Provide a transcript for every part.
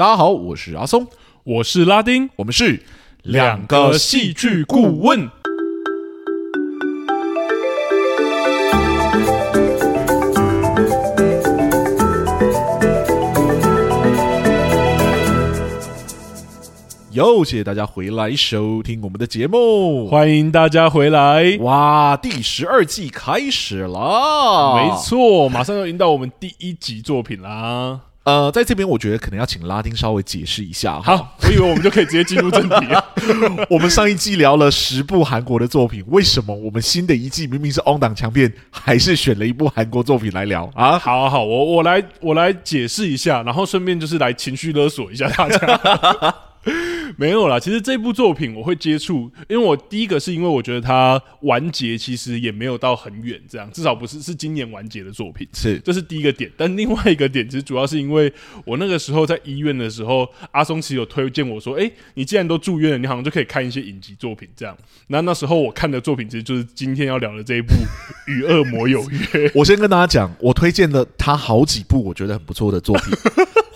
大家好，我是阿松，我是拉丁，我们是两个戏剧顾问。又谢谢大家回来收听我们的节目，欢迎大家回来！哇，第十二季开始了，没错，马上要迎到我们第一集作品啦。呃，在这边我觉得可能要请拉丁稍微解释一下。好，我以为我们就可以直接进入正题了。我们上一季聊了十部韩国的作品，为什么我们新的一季明明是 on 档强片，还是选了一部韩国作品来聊啊？好好好，我我来我来解释一下，然后顺便就是来情绪勒索一下大家。没有啦，其实这部作品我会接触，因为我第一个是因为我觉得它完结其实也没有到很远，这样至少不是是今年完结的作品，是这是第一个点。但另外一个点其实主要是因为我那个时候在医院的时候，阿松其实有推荐我说，哎，你既然都住院了，你好像就可以看一些影集作品这样。那那时候我看的作品其实就是今天要聊的这一部《与恶魔有约》。我先跟大家讲，我推荐了他好几部我觉得很不错的作品。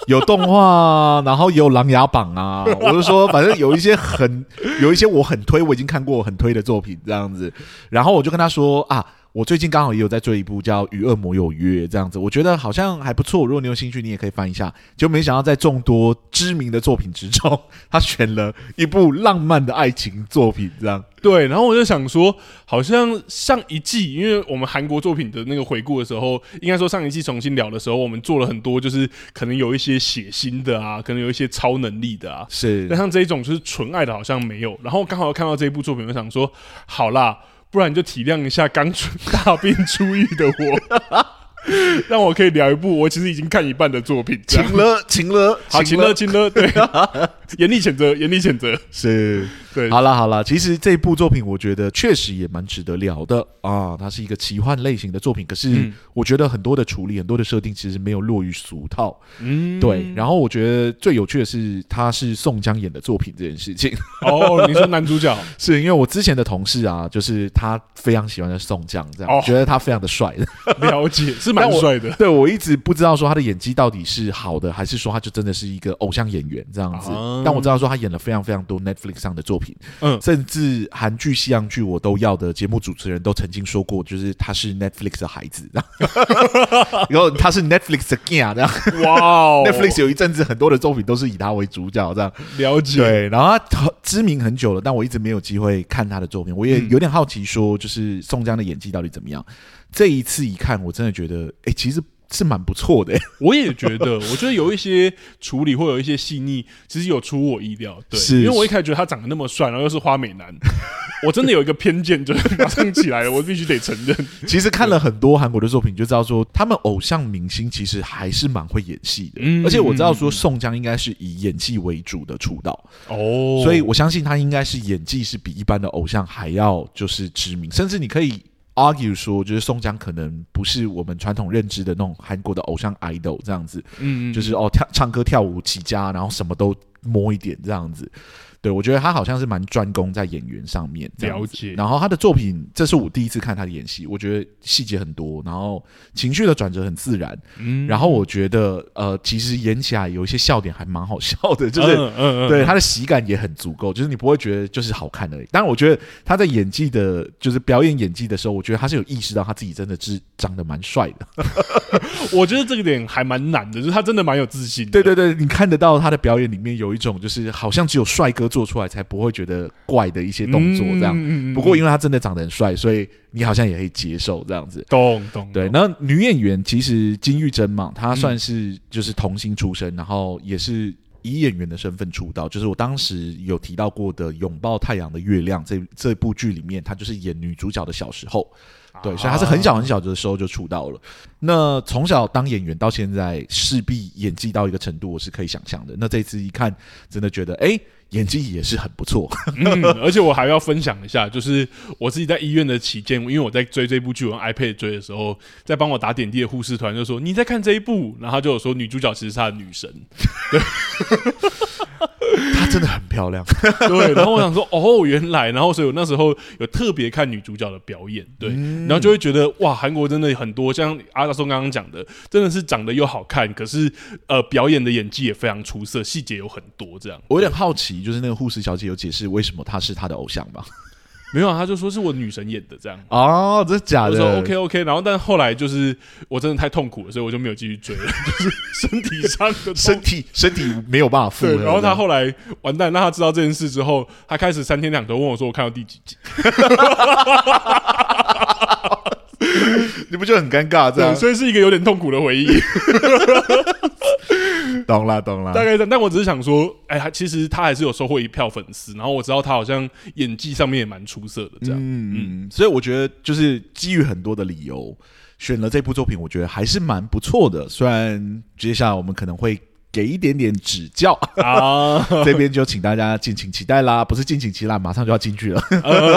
有动画，然后也有琅琊榜啊，我就说，反正有一些很，有一些我很推，我已经看过很推的作品这样子，然后我就跟他说啊。我最近刚好也有在追一部叫《与恶魔有约》这样子，我觉得好像还不错。如果你有兴趣，你也可以翻一下。就没想到在众多知名的作品之中，他选了一部浪漫的爱情作品，这样。对，然后我就想说，好像上一季，因为我们韩国作品的那个回顾的时候，应该说上一季重新聊的时候，我们做了很多，就是可能有一些血腥的啊，可能有一些超能力的啊，是。但像这一种就是纯爱的，好像没有。然后刚好看到这一部作品，我想说，好啦。不然你就体谅一下刚出大病初愈的我，让我可以聊一部我其实已经看一半的作品。请了，请了，好，请了，请了，对，严厉谴责，严厉谴责，是。对，好了好了，其实这部作品我觉得确实也蛮值得聊的啊。它是一个奇幻类型的作品，可是我觉得很多的处理、很多的设定其实没有落于俗套。嗯，对。然后我觉得最有趣的是，他是宋江演的作品这件事情。哦，你说男主角 是因为我之前的同事啊，就是他非常喜欢的宋江，这样、哦、觉得他非常的帅。了解，是蛮帅的。对，我一直不知道说他的演技到底是好的，还是说他就真的是一个偶像演员这样子。啊、但我知道说他演了非常非常多 Netflix 上的作品。嗯，甚至韩剧、西洋剧我都要的节目主持人都曾经说过，就是他是 Netflix 的孩子，然后他是 Netflix 的 gang 这样。哇哦，Netflix 有一阵子很多的作品都是以他为主角这样。了解。对，然后他知名很久了，但我一直没有机会看他的作品，我也有点好奇，说就是宋江的演技到底怎么样？这一次一看，我真的觉得，哎，其实。是蛮不错的、欸，我也觉得，我觉得有一些处理或有一些细腻，其实有出我意料。对，是因为我一开始觉得他长得那么帅，然后又是花美男，我真的有一个偏见，就是马上起来了，我必须得承认。其实看了很多韩国的作品，就知道说他们偶像明星其实还是蛮会演戏的。嗯，而且我知道说宋江应该是以演技为主的出道哦，所以我相信他应该是演技是比一般的偶像还要就是知名，甚至你可以。Argue 说，就是宋江可能不是我们传统认知的那种韩国的偶像 idol 这样子，嗯，就是哦跳唱歌跳舞起家，然后什么都摸一点这样子。对，我觉得他好像是蛮专攻在演员上面，了解。然后他的作品，这是我第一次看他的演戏，我觉得细节很多，然后情绪的转折很自然。嗯，然后我觉得，呃，其实演起来有一些笑点还蛮好笑的，就是，嗯嗯，对，他的喜感也很足够，就是你不会觉得就是好看而已。当然，我觉得他在演技的，就是表演演技的时候，我觉得他是有意识到他自己真的是长得蛮帅的。我觉得这个点还蛮难的，就是他真的蛮有自信的。对对对，你看得到他的表演里面有一种，就是好像只有帅哥。做出来才不会觉得怪的一些动作，这样。不过因为他真的长得很帅，所以你好像也可以接受这样子。懂懂。对，那女演员其实金玉珍嘛，她算是就是童星出身，然后也是以演员的身份出道。就是我当时有提到过的《拥抱太阳的月亮》这这部剧里面，她就是演女主角的小时候。对，所以她是很小很小的时候就出道了。那从小当演员到现在，势必演技到一个程度，我是可以想象的。那这次一看，真的觉得哎。诶演技也是很不错，嗯，而且我还要分享一下，就是我自己在医院的期间，因为我在追这部剧，我用 iPad 追的时候，在帮我打点滴的护士团就说你在看这一部，然后他就有说女主角其实是他的女神，对。真的很漂亮。对，然后我想说，哦，原来，然后所以我那时候有特别看女主角的表演，对，嗯、然后就会觉得哇，韩国真的很多，像阿松刚刚讲的，真的是长得又好看，可是呃，表演的演技也非常出色，细节有很多这样。我有点好奇，就是那个护士小姐有解释为什么她是他的偶像吗？没有，啊他就说是我女神演的这样。哦，这是假的。我说 OK OK，然后但后来就是我真的太痛苦了，所以我就没有继续追了。就是身体上的 身体身体没有办法负荷。然后他后来完蛋，让他知道这件事之后，他开始三天两头问我说：“我看到第几集？”你不就很尴尬？这样，所以是一个有点痛苦的回忆。懂了，懂了，大概这样。但我只是想说，哎、欸，其实他还是有收获一票粉丝。然后我知道他好像演技上面也蛮出色的，这样。嗯嗯。所以我觉得，就是基于很多的理由，选了这部作品，我觉得还是蛮不错的。虽然接下来我们可能会。给一点点指教啊，这边就请大家敬请期待啦，不是敬请期待，马上就要进去了。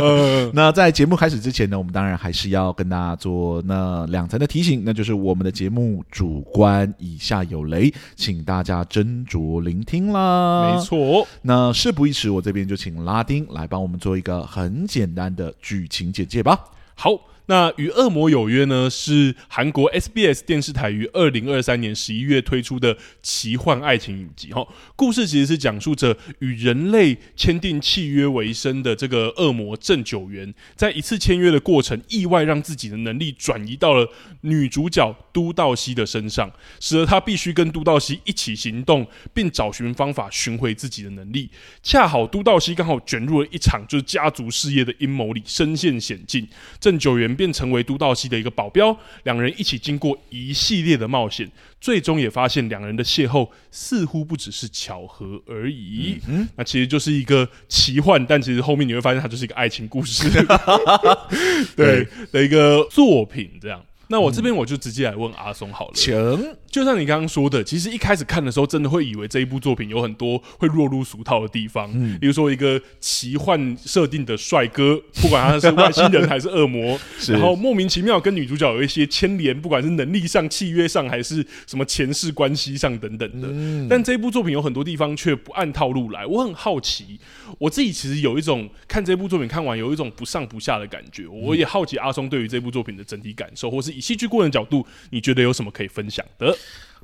那在节目开始之前呢，我们当然还是要跟大家做那两层的提醒，那就是我们的节目主观以下有雷，请大家斟酌聆听啦。没错，那事不宜迟，我这边就请拉丁来帮我们做一个很简单的剧情简介吧。好。那《与恶魔有约》呢，是韩国 SBS 电视台于二零二三年十一月推出的奇幻爱情影集。哈，故事其实是讲述着与人类签订契约为生的这个恶魔郑九元，在一次签约的过程，意外让自己的能力转移到了女主角都道熙的身上，使得他必须跟都道熙一起行动，并找寻方法寻回自己的能力。恰好都道熙刚好卷入了一场就是家族事业的阴谋里，身陷险境。郑九元。便成为都道西的一个保镖，两人一起经过一系列的冒险，最终也发现两人的邂逅似乎不只是巧合而已。嗯，那其实就是一个奇幻，但其实后面你会发现它就是一个爱情故事，对的一个作品，这样。那我这边我就直接来问阿松好了。行，就像你刚刚说的，其实一开始看的时候，真的会以为这一部作品有很多会落入俗套的地方，嗯，比如说一个奇幻设定的帅哥，不管他是外星人还是恶魔，然后莫名其妙跟女主角有一些牵连，不管是能力上、契约上，还是什么前世关系上等等的。但这部作品有很多地方却不按套路来，我很好奇，我自己其实有一种看这部作品看完有一种不上不下的感觉，我也好奇阿松对于这部作品的整体感受，或是。以戏剧顾问的角度，你觉得有什么可以分享的？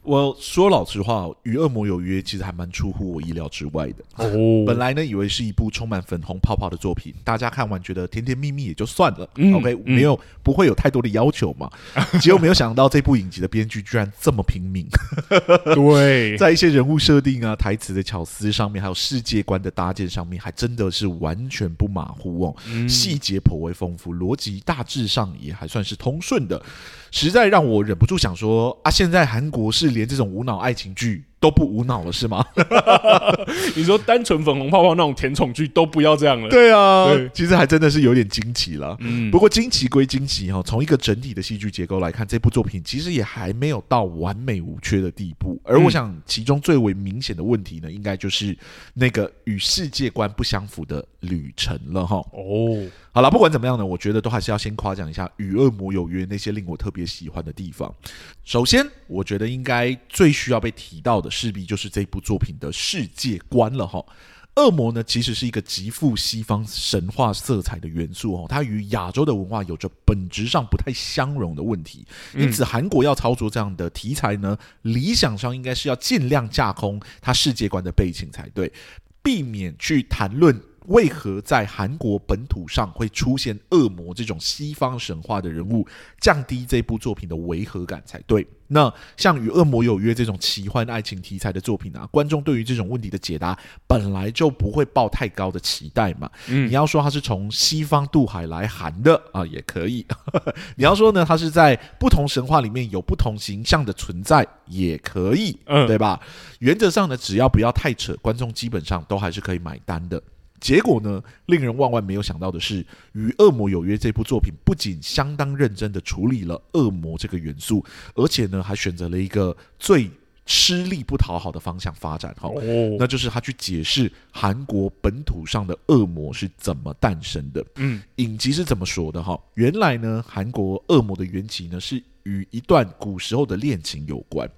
我说老实话，《与恶魔有约》其实还蛮出乎我意料之外的。哦，本来呢，以为是一部充满粉红泡泡的作品，大家看完觉得甜甜蜜蜜也就算了。嗯、OK，没有、嗯、不会有太多的要求嘛。结果没有想到这部影集的编剧居然这么拼命。对，在一些人物设定啊、台词的巧思上面，还有世界观的搭建上面，还真的是完全不马虎哦。嗯、细节颇为丰富，逻辑大致上也还算是通顺的。实在让我忍不住想说啊，现在韩国是连这种无脑爱情剧都不无脑了是吗？你说单纯粉红泡泡那种甜宠剧都不要这样了？对啊，对其实还真的是有点惊奇了。嗯，不过惊奇归惊奇哈，从一个整体的戏剧结构来看，这部作品其实也还没有到完美无缺的地步。而我想，其中最为明显的问题呢，应该就是那个与世界观不相符的旅程了哈。哦，好了，不管怎么样呢，我觉得都还是要先夸奖一下《与恶魔有约》那些令我特别喜欢的地方。首先，我觉得应该最需要被提到的。势必就是这部作品的世界观了哈。恶魔呢，其实是一个极富西方神话色彩的元素哦，它与亚洲的文化有着本质上不太相容的问题。因此，韩国要操作这样的题材呢，理想上应该是要尽量架空它世界观的背景才对，避免去谈论。为何在韩国本土上会出现恶魔这种西方神话的人物，降低这部作品的违和感才对。那像《与恶魔有约》这种奇幻爱情题材的作品啊，观众对于这种问题的解答本来就不会抱太高的期待嘛。嗯，你要说它是从西方渡海来韩的 啊，也可以。你要说呢，它是在不同神话里面有不同形象的存在，也可以，嗯，对吧？原则上呢，只要不要太扯，观众基本上都还是可以买单的。结果呢，令人万万没有想到的是，《与恶魔有约》这部作品不仅相当认真的处理了恶魔这个元素，而且呢，还选择了一个最吃力不讨好的方向发展。哈，那就是他去解释韩国本土上的恶魔是怎么诞生的。嗯，影集是怎么说的？哈，原来呢，韩国恶魔的缘起呢，是与一段古时候的恋情有关。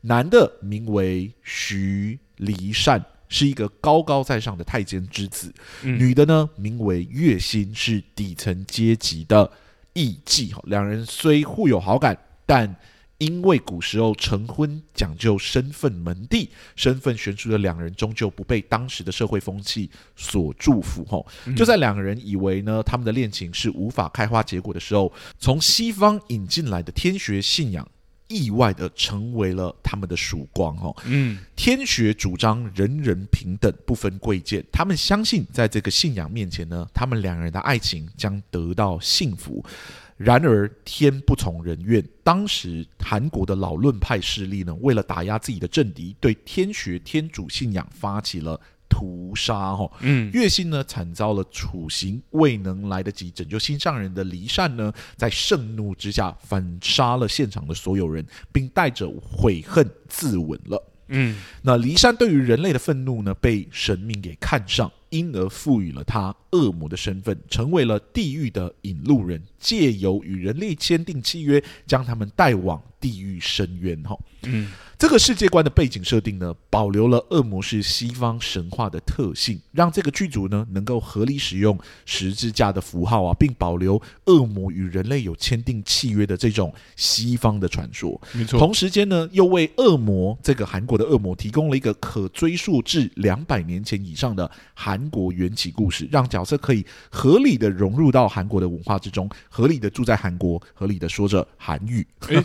男的名为徐离善。是一个高高在上的太监之子，嗯、女的呢名为月心，是底层阶级的艺妓。两人虽互有好感，但因为古时候成婚讲究身份门第，身份悬殊的两人终究不被当时的社会风气所祝福。吼，就在两个人以为呢他们的恋情是无法开花结果的时候，从西方引进来的天学信仰，意外的成为了他们的曙光。哦，嗯，天学主张人人平等，不分贵贱。他们相信，在这个信仰面前呢，他们两人的爱情将得到幸福。然而天不从人愿，当时韩国的老论派势力呢，为了打压自己的政敌，对天学天主信仰发起了屠杀。哈，嗯，月心呢惨遭了处刑，未能来得及拯救心上人的离善呢，在盛怒之下反杀了现场的所有人，并带着悔恨自刎了。嗯，那离善对于人类的愤怒呢，被神明给看上，因而赋予了他恶魔的身份，成为了地狱的引路人，借由与人类签订契约，将他们带往地狱深渊。哈，嗯。这个世界观的背景设定呢，保留了恶魔是西方神话的特性，让这个剧组呢能够合理使用十字架的符号啊，并保留恶魔与人类有签订契约的这种西方的传说。没错。同时间呢，又为恶魔这个韩国的恶魔提供了一个可追溯至两百年前以上的韩国缘起故事，让角色可以合理的融入到韩国的文化之中，合理的住在韩国，合理的说着韩语。诶，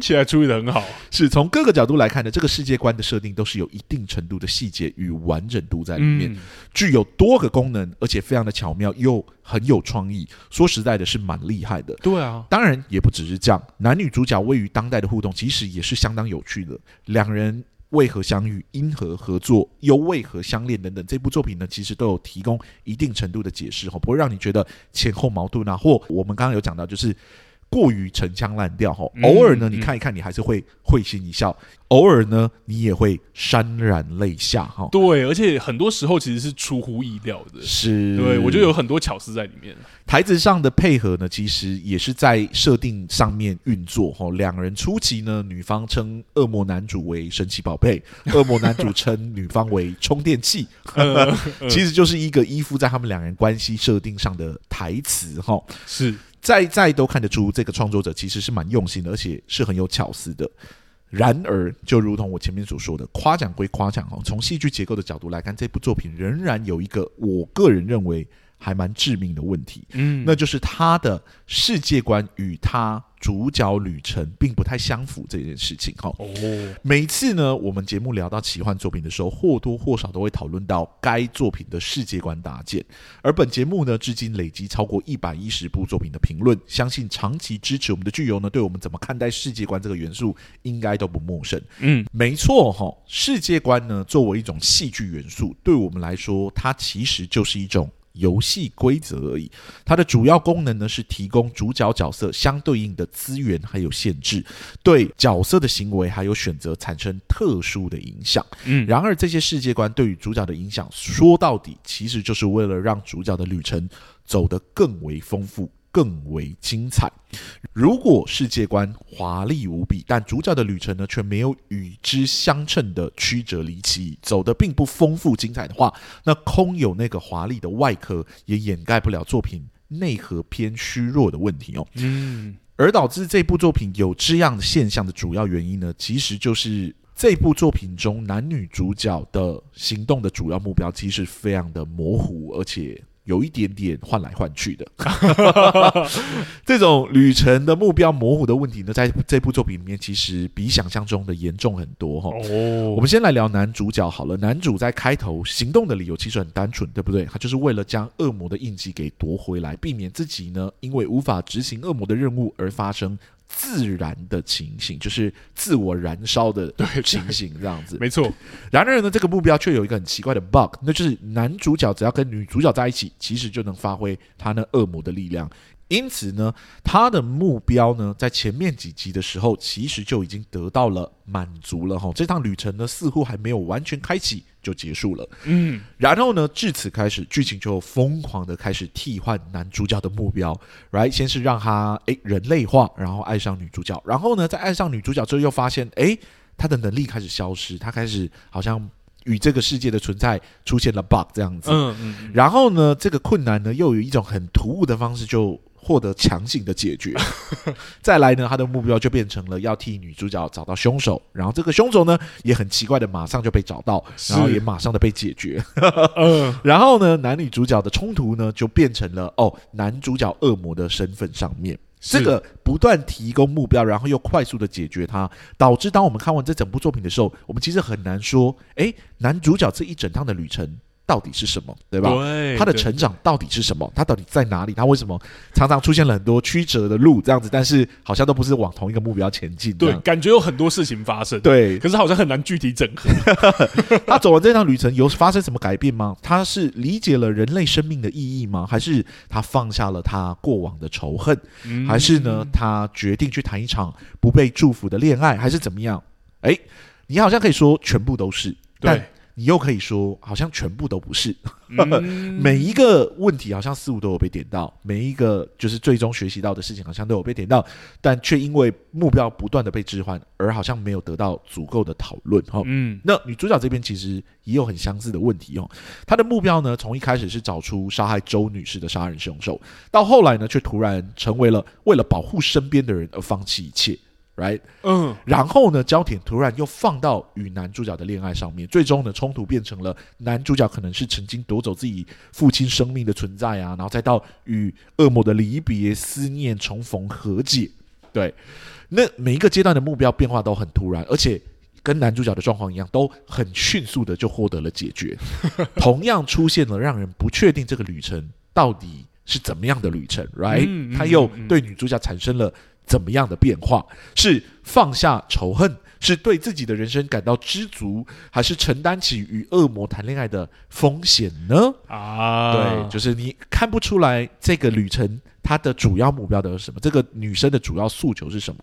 听起来处理的很好，是从各个角度来看的，这个世界观的设定都是有一定程度的细节与完整度在里面，嗯、具有多个功能，而且非常的巧妙又很有创意。说实在的，是蛮厉害的。对啊，当然也不只是这样，男女主角位于当代的互动，其实也是相当有趣的。两人为何相遇，因何合作，又为何相恋等等，这部作品呢，其实都有提供一定程度的解释哈，不会让你觉得前后矛盾啊，或我们刚刚有讲到，就是。过于陈腔滥调哈，偶尔呢，你看一看，你还是会会心一笑；偶尔呢，你也会潸然泪下哈。对，而且很多时候其实是出乎意料的，是对，我觉得有很多巧思在里面。台词上的配合呢，其实也是在设定上面运作哈。两人初期呢，女方称恶魔男主为神奇宝贝，恶魔男主称女方为充电器，其实就是一个依附在他们两人关系设定上的台词哈。是。再再都看得出，这个创作者其实是蛮用心的，而且是很有巧思的。然而，就如同我前面所说的，夸奖归夸奖哦，从戏剧结构的角度来看，这部作品仍然有一个我个人认为还蛮致命的问题，嗯，那就是他的世界观与他。主角旅程并不太相符这件事情哈。哦，每次呢，我们节目聊到奇幻作品的时候，或多或少都会讨论到该作品的世界观搭建。而本节目呢，至今累积超过一百一十部作品的评论，相信长期支持我们的剧友呢，对我们怎么看待世界观这个元素，应该都不陌生。嗯，没错哈，世界观呢，作为一种戏剧元素，对我们来说，它其实就是一种。游戏规则而已，它的主要功能呢，是提供主角角色相对应的资源还有限制，对角色的行为还有选择产生特殊的影响。嗯，然而这些世界观对于主角的影响，说到底其实就是为了让主角的旅程走得更为丰富。更为精彩。如果世界观华丽无比，但主角的旅程呢，却没有与之相称的曲折离奇，走的并不丰富精彩的话，那空有那个华丽的外壳，也掩盖不了作品内核偏虚弱的问题哦。嗯，而导致这部作品有这样的现象的主要原因呢，其实就是这部作品中男女主角的行动的主要目标，其实非常的模糊，而且。有一点点换来换去的，这种旅程的目标模糊的问题呢，在这部作品里面其实比想象中的严重很多哈。哦，我们先来聊男主角好了。男主在开头行动的理由其实很单纯，对不对？他就是为了将恶魔的印记给夺回来，避免自己呢因为无法执行恶魔的任务而发生。自燃的情形，就是自我燃烧的情形，这样子。没错。然而呢，这个目标却有一个很奇怪的 bug，那就是男主角只要跟女主角在一起，其实就能发挥他那恶魔的力量。因此呢，他的目标呢，在前面几集的时候，其实就已经得到了满足了哈。这趟旅程呢，似乎还没有完全开启就结束了。嗯，然后呢，至此开始，剧情就疯狂的开始替换男主角的目标，right？先是让他诶人类化，然后爱上女主角，然后呢，在爱上女主角之后，又发现诶他的能力开始消失，他开始好像。与这个世界的存在出现了 bug 这样子。嗯嗯。然后呢，这个困难呢，又有一种很突兀的方式就。获得强行的解决，再来呢，他的目标就变成了要替女主角找到凶手，然后这个凶手呢也很奇怪的马上就被找到，然后也马上的被解决。嗯，然后呢，男女主角的冲突呢就变成了哦，男主角恶魔的身份上面，这个不断提供目标，然后又快速的解决它，导致当我们看完这整部作品的时候，我们其实很难说，诶，男主角这一整趟的旅程。到底是什么，对吧？对，他的成长到底是什么？他到底在哪里？他为什么常常出现了很多曲折的路这样子？但是好像都不是往同一个目标前进。对，感觉有很多事情发生。对，可是好像很难具体整合。他走完这趟旅程有发生什么改变吗？他是理解了人类生命的意义吗？还是他放下了他过往的仇恨？嗯、还是呢？他决定去谈一场不被祝福的恋爱？还是怎么样？哎，你好像可以说全部都是。对。你又可以说，好像全部都不是，嗯、每一个问题好像似乎都有被点到，每一个就是最终学习到的事情好像都有被点到，但却因为目标不断的被置换，而好像没有得到足够的讨论。哈，嗯，那女主角这边其实也有很相似的问题哦。她的目标呢，从一开始是找出杀害周女士的杀人凶手，到后来呢，却突然成为了为了保护身边的人而放弃一切。Right? 嗯，然后呢，焦点突然又放到与男主角的恋爱上面，最终呢，冲突变成了男主角可能是曾经夺走自己父亲生命的存在啊，然后再到与恶魔的离别、思念、重逢、和解。对，那每一个阶段的目标变化都很突然，而且跟男主角的状况一样，都很迅速的就获得了解决。同样出现了让人不确定这个旅程到底是怎么样的旅程，Right？嗯，他又对女主角产生了。怎么样的变化？是放下仇恨，是对自己的人生感到知足，还是承担起与恶魔谈恋爱的风险呢？啊，对，就是你看不出来这个旅程它的主要目标的是什么？这个女生的主要诉求是什么？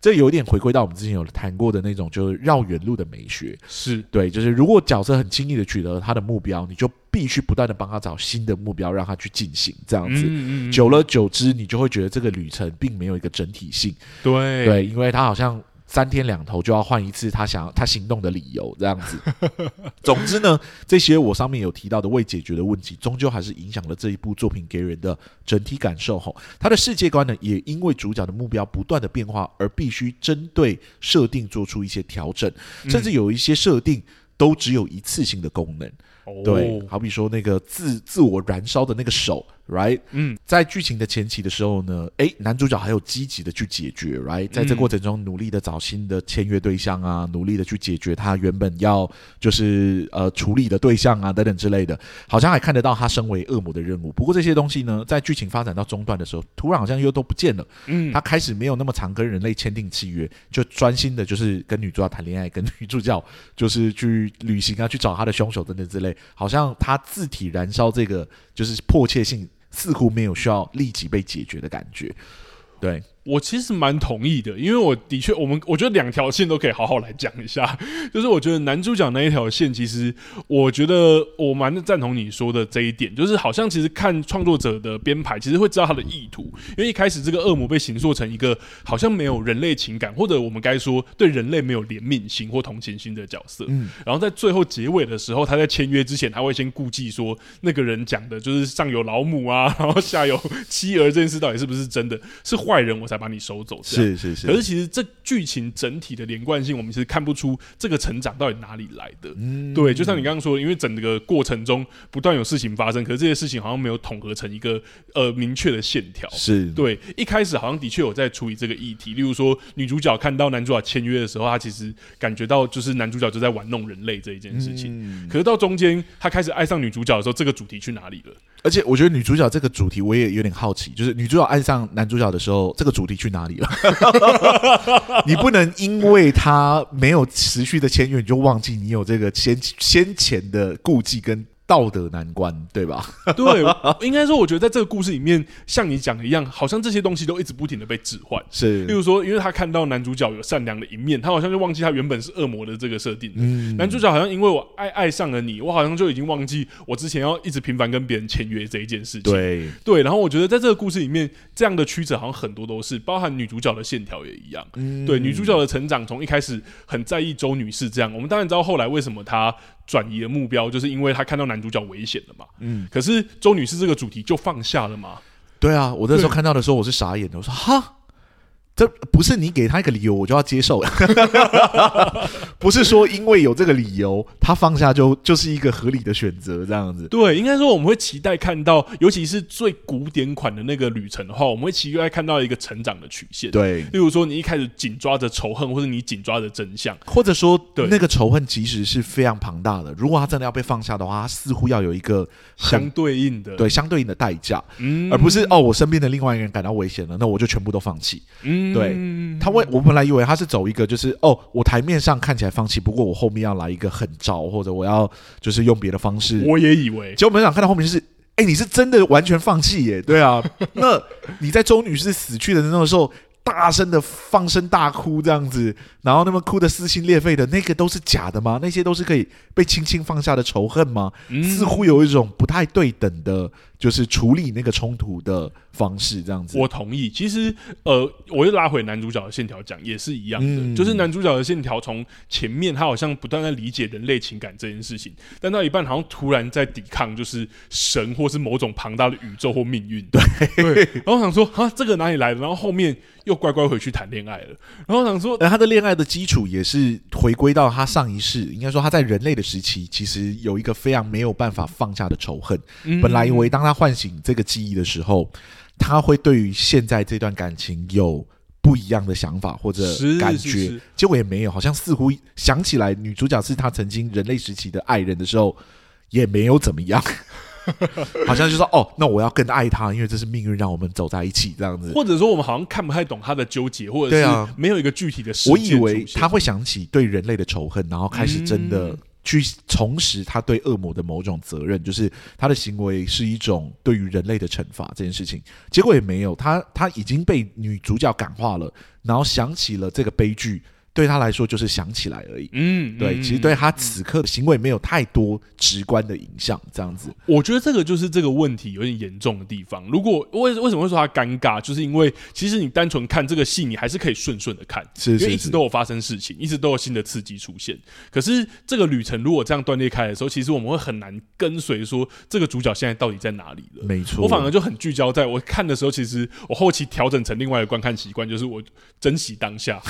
这有点回归到我们之前有谈过的那种，就是绕远路的美学。是对，就是如果角色很轻易的取得了他的目标，你就必须不断的帮他找新的目标，让他去进行。这样子，嗯嗯嗯，久了久之，你就会觉得这个旅程并没有一个整体性。对对，因为他好像。三天两头就要换一次他想要他行动的理由，这样子。总之呢，这些我上面有提到的未解决的问题，终究还是影响了这一部作品给人的整体感受。吼，他的世界观呢，也因为主角的目标不断的变化，而必须针对设定做出一些调整，甚至有一些设定都只有一次性的功能。对，好比说那个自自我燃烧的那个手。Right，嗯，在剧情的前期的时候呢，诶，男主角还有积极的去解决，Right，在这过程中努力的找新的签约对象啊，努力的去解决他原本要就是呃处理的对象啊等等之类的，好像还看得到他身为恶魔的任务。不过这些东西呢，在剧情发展到中段的时候，突然好像又都不见了。嗯，他开始没有那么常跟人类签订契约，就专心的就是跟女主角谈恋爱，跟女主角就是去旅行啊，去找他的凶手等等之类，好像他自体燃烧这个就是迫切性。似乎没有需要立即被解决的感觉，对。我其实蛮同意的，因为我的确，我们我觉得两条线都可以好好来讲一下。就是我觉得男主角那一条线，其实我觉得我蛮赞同你说的这一点，就是好像其实看创作者的编排，其实会知道他的意图。因为一开始这个恶魔被形塑成一个好像没有人类情感，或者我们该说对人类没有怜悯心或同情心的角色。嗯，然后在最后结尾的时候，他在签约之前，他会先顾忌说那个人讲的就是上有老母啊，然后下有妻儿这件事到底是不是真的，是坏人我才把你收走，是是是。可是其实这剧情整体的连贯性，我们其实看不出这个成长到底哪里来的。嗯，对，就像你刚刚说的，因为整个过程中不断有事情发生，可是这些事情好像没有统合成一个呃明确的线条。是对，一开始好像的确有在处理这个议题，例如说女主角看到男主角签约的时候，她其实感觉到就是男主角就在玩弄人类这一件事情。嗯，可是到中间她开始爱上女主角的时候，这个主题去哪里了？而且我觉得女主角这个主题我也有点好奇，就是女主角爱上男主角的时候，这个主题去哪里了？你不能因为他没有持续的签约，你就忘记你有这个先先前的顾忌跟。道德难关，对吧？对，应该说，我觉得在这个故事里面，像你讲的一样，好像这些东西都一直不停的被置换。是，例如说，因为他看到男主角有善良的一面，他好像就忘记他原本是恶魔的这个设定。嗯，男主角好像因为我爱爱上了你，我好像就已经忘记我之前要一直频繁跟别人签约这一件事情。对，对。然后我觉得在这个故事里面，这样的曲折好像很多都是，包含女主角的线条也一样。嗯，对，女主角的成长从一开始很在意周女士这样，我们当然知道后来为什么她。转移的目标，就是因为他看到男主角危险了嘛。嗯，可是周女士这个主题就放下了嘛？对啊，我那时候看到的时候我是傻眼的，我说哈。这不是你给他一个理由，我就要接受。不是说因为有这个理由，他放下就就是一个合理的选择，这样子。对，应该说我们会期待看到，尤其是最古典款的那个旅程的话，我们会期待看到一个成长的曲线。对，例如说你一开始紧抓着仇恨，或者你紧抓着真相，或者说对那个仇恨其实是非常庞大的。如果他真的要被放下的话，他似乎要有一个相对应的，对，相对应的代价，嗯，而不是哦，我身边的另外一个人感到危险了，那我就全部都放弃，嗯。对他，我我本来以为他是走一个，就是哦，我台面上看起来放弃，不过我后面要来一个狠招，或者我要就是用别的方式。我也以为，结果没想看到后面就是，哎，你是真的完全放弃耶？对啊，那你在周女士死去的那种时候，大声的放声大哭这样子，然后那么哭的撕心裂肺的那个都是假的吗？那些都是可以被轻轻放下的仇恨吗？嗯、似乎有一种不太对等的。就是处理那个冲突的方式，这样子。我同意。其实，呃，我又拉回男主角的线条讲，也是一样的。嗯、就是男主角的线条从前面，他好像不断在理解人类情感这件事情，但到一半，好像突然在抵抗，就是神或是某种庞大的宇宙或命运。对，对。然后我想说，啊，这个哪里来的？然后后面又乖乖回去谈恋爱了。然后我想说，他的恋爱的基础也是回归到他上一世，应该说他在人类的时期，其实有一个非常没有办法放下的仇恨。嗯、本来以为当他他唤醒这个记忆的时候，他会对于现在这段感情有不一样的想法或者感觉，是是。是，结果也没有，好像似乎想起来女主角是他曾经人类时期的爱人的时候，也没有怎么样，好像就说哦，那我要更爱他，因为这是命运让我们走在一起这样子，或者说我们好像看不太懂他的纠结，或者是没有一个具体的。我以为他会想起对人类的仇恨，然后开始真的。去重拾他对恶魔的某种责任，就是他的行为是一种对于人类的惩罚这件事情，结果也没有，他他已经被女主角感化了，然后想起了这个悲剧。对他来说就是想起来而已，嗯，对，嗯、其实对他此刻的行为没有太多直观的影响，这样子。我觉得这个就是这个问题有点严重的地方。如果为为什么会说他尴尬，就是因为其实你单纯看这个戏，你还是可以顺顺的看，是，是，是，因为一直都有发生事情，一直都有新的刺激出现。可是这个旅程如果这样断裂开的时候，其实我们会很难跟随说这个主角现在到底在哪里了。没错，我反而就很聚焦在我看的时候，其实我后期调整成另外一个观看习惯，就是我珍惜当下。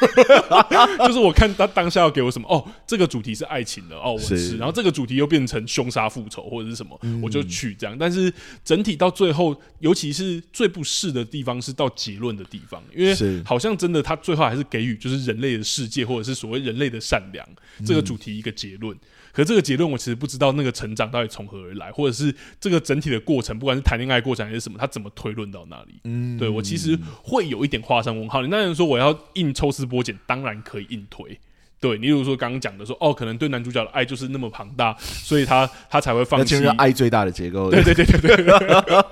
就是我看他当下要给我什么哦，这个主题是爱情的哦，我是，然后这个主题又变成凶杀复仇或者是什么，嗯、我就去这样。但是整体到最后，尤其是最不适的地方是到结论的地方，因为好像真的他最后还是给予就是人类的世界或者是所谓人类的善良这个主题一个结论。可这个结论，我其实不知道那个成长到底从何而来，或者是这个整体的过程，不管是谈恋爱过程还是什么，他怎么推论到那里？嗯，对我其实会有一点画上问号。你当然说我要硬抽丝剥茧，当然可以硬推。对，你比如说刚刚讲的说，哦，可能对男主角的爱就是那么庞大，所以他 他才会放弃爱最大的结构。对对对对对，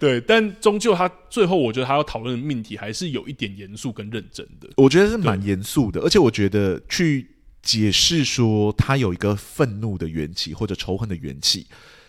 对。但终究他最后，我觉得他要讨论的命题还是有一点严肃跟认真的。我觉得是蛮严肃的，而且我觉得去。解释说他有一个愤怒的缘起或者仇恨的缘起，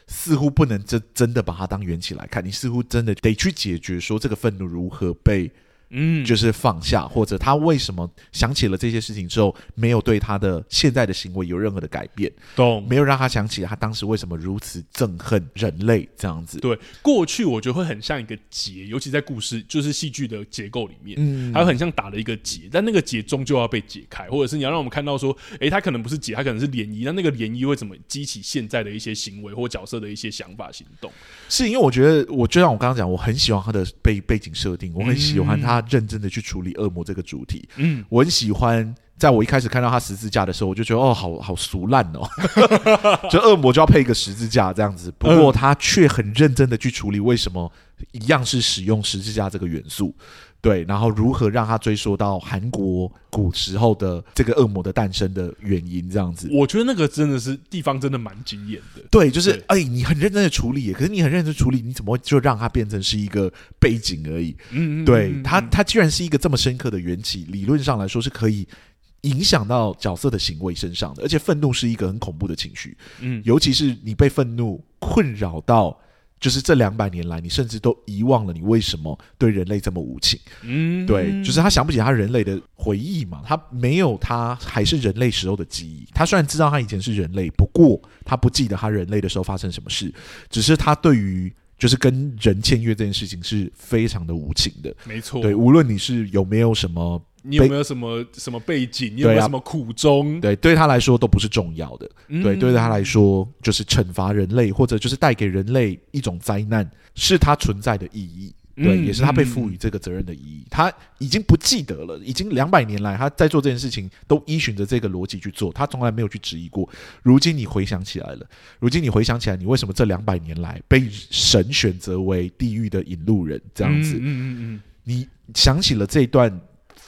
似乎不能真真的把它当缘起来看，你似乎真的得去解决说这个愤怒如何被。嗯，就是放下，或者他为什么想起了这些事情之后，没有对他的现在的行为有任何的改变？懂？没有让他想起他当时为什么如此憎恨人类这样子？对，过去我觉得会很像一个结，尤其在故事就是戏剧的结构里面，嗯，还有很像打了一个结，但那个结终究要被解开，或者是你要让我们看到说，诶，他可能不是结，他可能是涟漪，那那个涟漪会怎么激起现在的一些行为或角色的一些想法行动？是因为我觉得，我就像我刚刚讲，我很喜欢他的背背景设定，我很喜欢他。认真的去处理恶魔这个主题，嗯，我很喜欢。在我一开始看到他十字架的时候，我就觉得哦，好好俗烂哦，就恶魔就要配一个十字架这样子。不过他却很认真的去处理为什么一样是使用十字架这个元素。对，然后如何让他追溯到韩国古时候的这个恶魔的诞生的原因，这样子，我觉得那个真的是地方真的蛮惊艳的。对，就是对哎，你很认真的处理，可是你很认真处理，你怎么就让它变成是一个背景而已？嗯，嗯，嗯，对，它它居然是一个这么深刻的缘起，理论上来说是可以影响到角色的行为身上的，而且愤怒是一个很恐怖的情绪，嗯，尤其是你被愤怒困扰到。就是这两百年来，你甚至都遗忘了你为什么对人类这么无情。嗯，对，就是他想不起他人类的回忆嘛，他没有他还是人类时候的记忆。他虽然知道他以前是人类，不过他不记得他人类的时候发生什么事，只是他对于就是跟人签约这件事情是非常的无情的。没错，对，无论你是有没有什么。你有没有什么什么背景？你有没有什么苦衷？对，对他来说都不是重要的。嗯、对，对他来说就是惩罚人类，或者就是带给人类一种灾难，是他存在的意义。对，嗯、也是他被赋予这个责任的意义。嗯、他已经不记得了，已经两百年来他在做这件事情都依循着这个逻辑去做，他从来没有去质疑过。如今你回想起来了，如今你回想起来，你为什么这两百年来被神选择为地狱的引路人？这样子，嗯嗯嗯，你想起了这一段。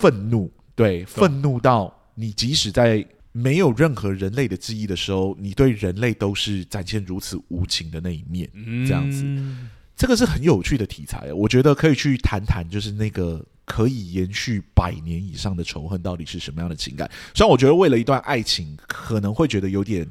愤怒，对，愤怒到你即使在没有任何人类的记忆的时候，你对人类都是展现如此无情的那一面，这样子，这个是很有趣的题材，我觉得可以去谈谈，就是那个可以延续百年以上的仇恨到底是什么样的情感。虽然我觉得为了一段爱情可能会觉得有点。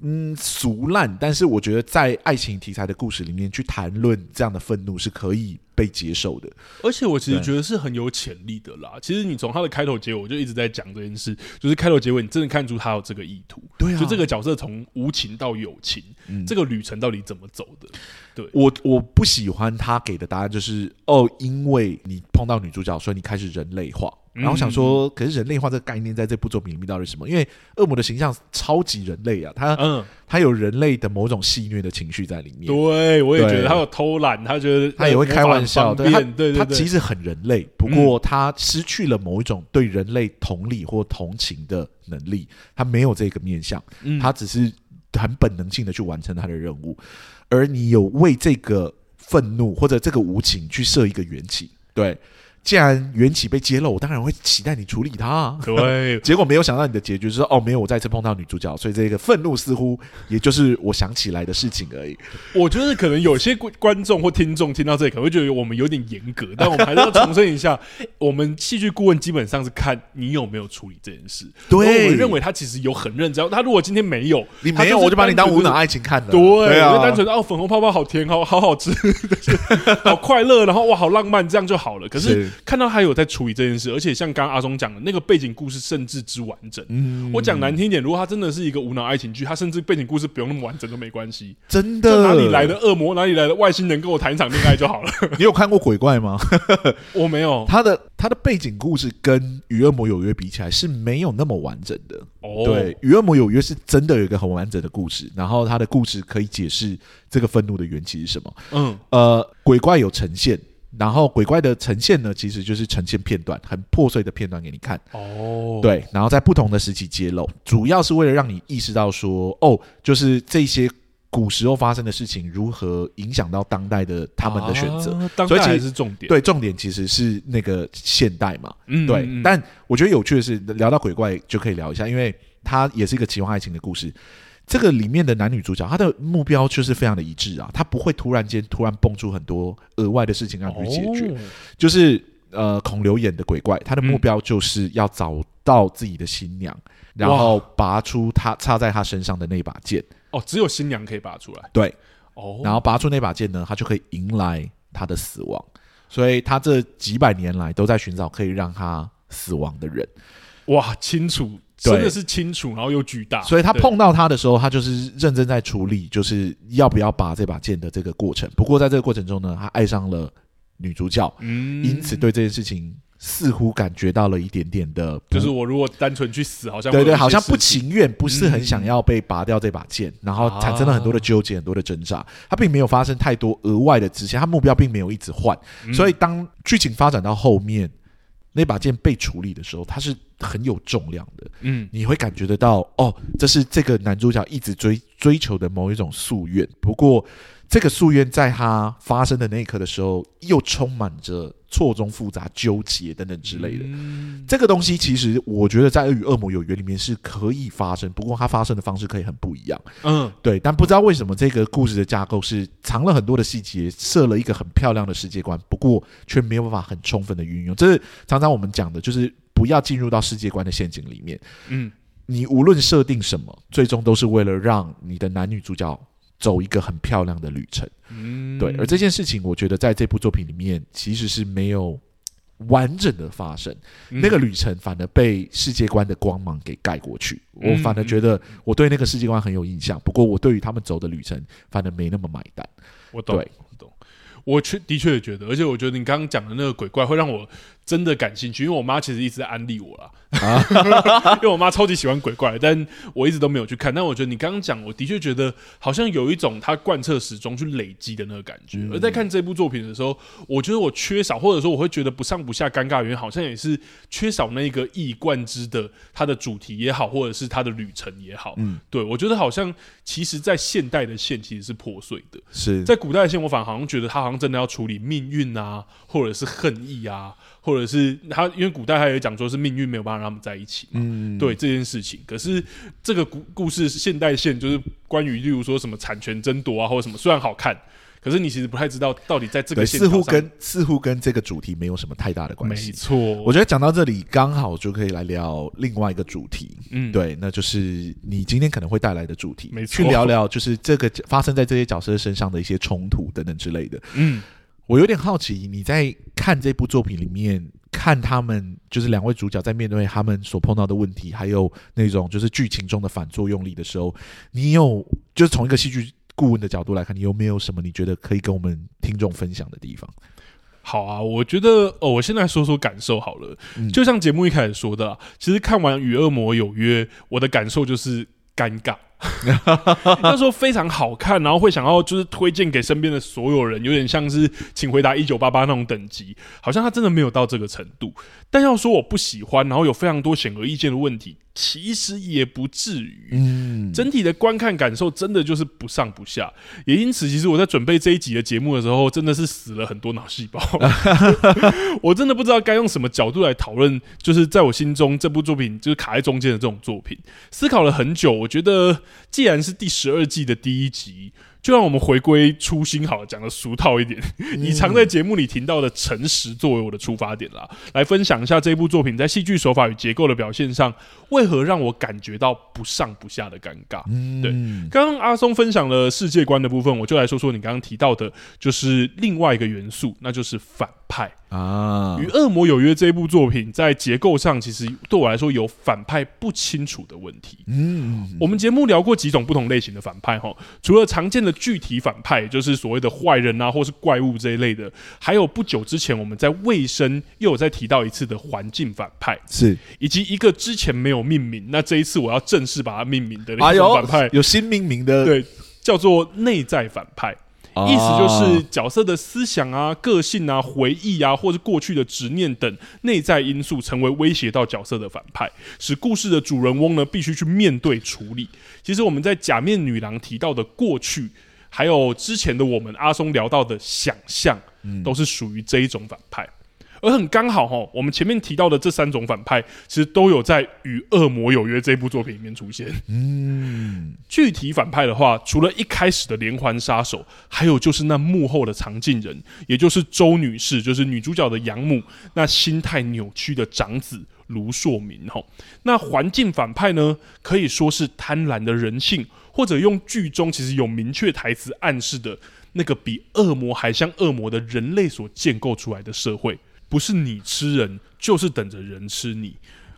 嗯，俗烂，但是我觉得在爱情题材的故事里面去谈论这样的愤怒是可以被接受的，而且我其实觉得是很有潜力的啦。其实你从他的开头结尾，我就一直在讲这件事，就是开头结尾，你真的看出他有这个意图。对啊，就这个角色从无情到有情，嗯，这个旅程到底怎么走的？对，我我不喜欢他给的答案就是哦，因为你碰到女主角，所以你开始人类化。然后想说，可是人类化这个概念在这部作品里面到底是什么？因为恶魔的形象超级人类啊，他嗯，他有人类的某种戏虐的情绪在里面。对，我也觉得他有偷懒，他觉得他也会开玩笑，对，他对他其实很人类，不过他失去了某一种对人类同理或同情的能力，他没有这个面向，他只是很本能性的去完成他的任务。而你有为这个愤怒或者这个无情去设一个缘起，对。既然缘起被揭露，我当然会期待你处理它啊。对，结果没有想到你的结局是哦，没有，我再次碰到女主角，所以这个愤怒似乎也就是我想起来的事情而已。我觉得可能有些观众或听众听到这里，可能会觉得我们有点严格，但我们还是要重申一下，我们戏剧顾问基本上是看你有没有处理这件事。对，我们认为他其实有很认真。他如果今天没有，你没有，我就把你当无脑爱情看了。对，对啊，我就单纯的哦，粉红泡泡好甜，好好好吃，好快乐，然后哇，好浪漫，这样就好了。可是。看到他有在处理这件事，而且像刚刚阿忠讲的那个背景故事，甚至之完整。嗯，我讲难听一点，如果他真的是一个无脑爱情剧，他甚至背景故事不用那么完整都没关系。真的，哪里来的恶魔，哪里来的外星人，跟我谈一场恋爱就好了。你有看过鬼怪吗？我没有。他的他的背景故事跟《与恶魔有约》比起来是没有那么完整的。哦，对，《与恶魔有约》是真的有一个很完整的故事，然后他的故事可以解释这个愤怒的缘起是什么。嗯，呃，鬼怪有呈现。然后鬼怪的呈现呢，其实就是呈现片段，很破碎的片段给你看。哦，对，然后在不同的时期揭露，主要是为了让你意识到说，哦，就是这些古时候发生的事情如何影响到当代的他们的选择。啊、当代还是重点。对，重点其实是那个现代嘛。嗯，对。嗯、但我觉得有趣的是，聊到鬼怪就可以聊一下，因为它也是一个奇幻爱情的故事。这个里面的男女主角，他的目标就是非常的一致啊，他不会突然间突然蹦出很多额外的事情让你去解决。哦、就是呃，孔刘演的鬼怪，他的目标就是要找到自己的新娘，嗯、然后拔出他插在他身上的那把剑。哦，只有新娘可以拔出来。对，哦，然后拔出那把剑呢，他就可以迎来他的死亡。所以他这几百年来都在寻找可以让他死亡的人。哇，清楚。真的是清楚，然后又巨大，所以他碰到他的时候，他就是认真在处理，就是要不要拔这把剑的这个过程。不过在这个过程中呢，他爱上了女主角，嗯，因此对这件事情似乎感觉到了一点点的，就是我如果单纯去死，好像对对，好像不情。愿，不是很想要被拔掉这把剑，然后产生了很多的纠结，很多的挣扎。他并没有发生太多额外的支线，他目标并没有一直换，所以当剧情发展到后面。那把剑被处理的时候，它是很有重量的。嗯，你会感觉得到，哦，这是这个男主角一直追追求的某一种夙愿。不过，这个夙愿在它发生的那一刻的时候，又充满着错综复杂、纠结等等之类的。嗯、这个东西其实我觉得在《与恶魔有缘》里面是可以发生，不过它发生的方式可以很不一样。嗯，对。但不知道为什么这个故事的架构是藏了很多的细节，设了一个很漂亮的世界观，不过却没有办法很充分的运用。这是常常我们讲的，就是不要进入到世界观的陷阱里面。嗯，你无论设定什么，最终都是为了让你的男女主角。走一个很漂亮的旅程。嗯，对。而这件事情，我觉得在这部作品里面其实是没有完整的发生。嗯、那个旅程反而被世界观的光芒给盖过去。我反而觉得我对那个世界观很有印象。不过，我对于他们走的旅程，反而没那么买单。我懂，我懂。我确的确也觉得，而且我觉得你刚刚讲的那个鬼怪会让我。真的感兴趣，因为我妈其实一直在安利我啦，因为我妈超级喜欢鬼怪，但我一直都没有去看。但我觉得你刚刚讲，我的确觉得好像有一种她贯彻始终去累积的那个感觉。而在看这部作品的时候，我觉得我缺少，或者说我会觉得不上不下尴尬，原因好像也是缺少那个一以贯之的它的主题也好，或者是它的旅程也好。嗯，对，我觉得好像其实，在现代的线其实是破碎的，是在古代的线，我反而好像觉得他好像真的要处理命运啊，或者是恨意啊。或者是他，因为古代他也讲说是命运没有办法让他们在一起嘛，嗯，对这件事情。可是这个故故事现代线就是关于，例如说什么产权争夺啊，或者什么，虽然好看，可是你其实不太知道到底在这个线似乎跟似乎跟这个主题没有什么太大的关系。没错，我觉得讲到这里刚好就可以来聊另外一个主题，嗯，对，那就是你今天可能会带来的主题，没错，去聊聊就是这个发生在这些角色身上的一些冲突等等之类的，嗯。我有点好奇，你在看这部作品里面，看他们就是两位主角在面对他们所碰到的问题，还有那种就是剧情中的反作用力的时候，你有就是从一个戏剧顾问的角度来看，你有没有什么你觉得可以跟我们听众分享的地方？好啊，我觉得哦，我现在说说感受好了。嗯、就像节目一开始说的啦，其实看完《与恶魔有约》，我的感受就是尴尬。那时候非常好看，然后会想要就是推荐给身边的所有人，有点像是请回答一九八八那种等级，好像他真的没有到这个程度。但要说我不喜欢，然后有非常多显而易见的问题，其实也不至于。嗯，整体的观看感受真的就是不上不下，也因此，其实我在准备这一集的节目的时候，真的是死了很多脑细胞。我真的不知道该用什么角度来讨论，就是在我心中这部作品就是卡在中间的这种作品，思考了很久，我觉得。既然是第十二季的第一集，就让我们回归初心，好了，讲的俗套一点，以常在节目里听到的诚实作为我的出发点啦，来分享一下这部作品在戏剧手法与结构的表现上，为何让我感觉到不上不下的尴尬。对，刚刚阿松分享了世界观的部分，我就来说说你刚刚提到的，就是另外一个元素，那就是反派。啊，与恶魔有约这一部作品在结构上，其实对我来说有反派不清楚的问题。嗯，我们节目聊过几种不同类型的反派哈，除了常见的具体反派，就是所谓的坏人啊，或是怪物这一类的，还有不久之前我们在卫生又有再提到一次的环境反派，是以及一个之前没有命名，那这一次我要正式把它命名的那种反派，有新命名的，对，叫做内在反派。意思就是角色的思想啊、个性啊、回忆啊，或者过去的执念等内在因素，成为威胁到角色的反派，使故事的主人翁呢必须去面对处理。其实我们在假面女郎提到的过去，还有之前的我们阿松聊到的想象，都是属于这一种反派。而很刚好哈，我们前面提到的这三种反派，其实都有在《与恶魔有约》这部作品里面出现。嗯，具体反派的话，除了一开始的连环杀手，还有就是那幕后的藏镜人，也就是周女士，就是女主角的养母，那心态扭曲的长子卢硕民哈。那环境反派呢，可以说是贪婪的人性，或者用剧中其实有明确台词暗示的那个比恶魔还像恶魔的人类所建构出来的社会。不是你吃人，就是等着人吃你。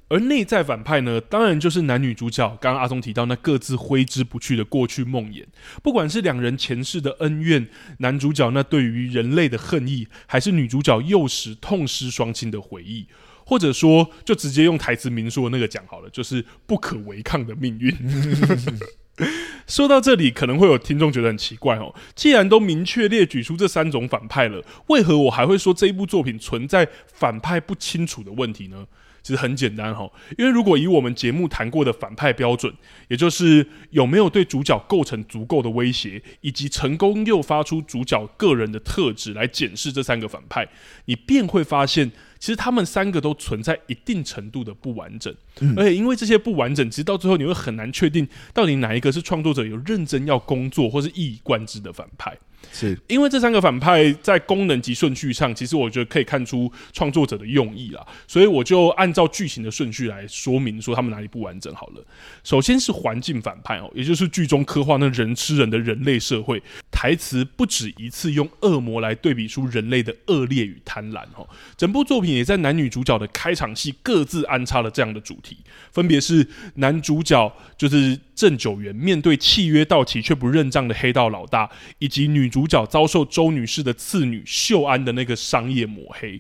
而内在反派呢，当然就是男女主角。刚刚阿松提到那各自挥之不去的过去梦魇，不管是两人前世的恩怨，男主角那对于人类的恨意，还是女主角幼时痛失双亲的回忆，或者说，就直接用台词明说那个讲好了，就是不可违抗的命运。说到这里，可能会有听众觉得很奇怪哦。既然都明确列举出这三种反派了，为何我还会说这一部作品存在反派不清楚的问题呢？其实很简单哈，因为如果以我们节目谈过的反派标准，也就是有没有对主角构成足够的威胁，以及成功诱发出主角个人的特质来检视这三个反派，你便会发现，其实他们三个都存在一定程度的不完整。嗯、而且因为这些不完整，其实到最后你会很难确定到底哪一个是创作者有认真要工作或是一以贯之的反派。是因为这三个反派在功能及顺序上，其实我觉得可以看出创作者的用意啦，所以我就按照剧情的顺序来说明说他们哪里不完整好了。首先是环境反派哦，也就是剧中刻画那人吃人的人类社会，台词不止一次用恶魔来对比出人类的恶劣与贪婪哦。整部作品也在男女主角的开场戏各自安插了这样的主题，分别是男主角就是郑九元面对契约到期却不认账的黑道老大，以及女主。主角遭受周女士的次女秀安的那个商业抹黑。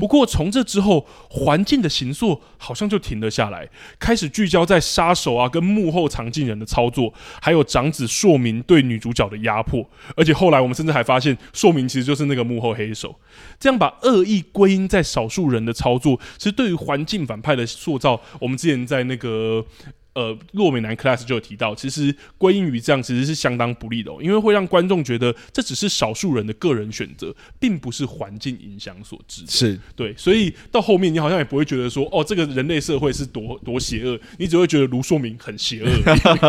不过从这之后，环境的形塑好像就停了下来，开始聚焦在杀手啊跟幕后藏镜人的操作，还有长子硕明对女主角的压迫。而且后来我们甚至还发现，硕明其实就是那个幕后黑手。这样把恶意归因在少数人的操作，其实对于环境反派的塑造，我们之前在那个。呃，落美男 class 就有提到，其实归因于这样其实是相当不利的哦，因为会让观众觉得这只是少数人的个人选择，并不是环境影响所致。是对，所以到后面你好像也不会觉得说，哦，这个人类社会是多多邪恶，你只会觉得卢硕明很邪恶。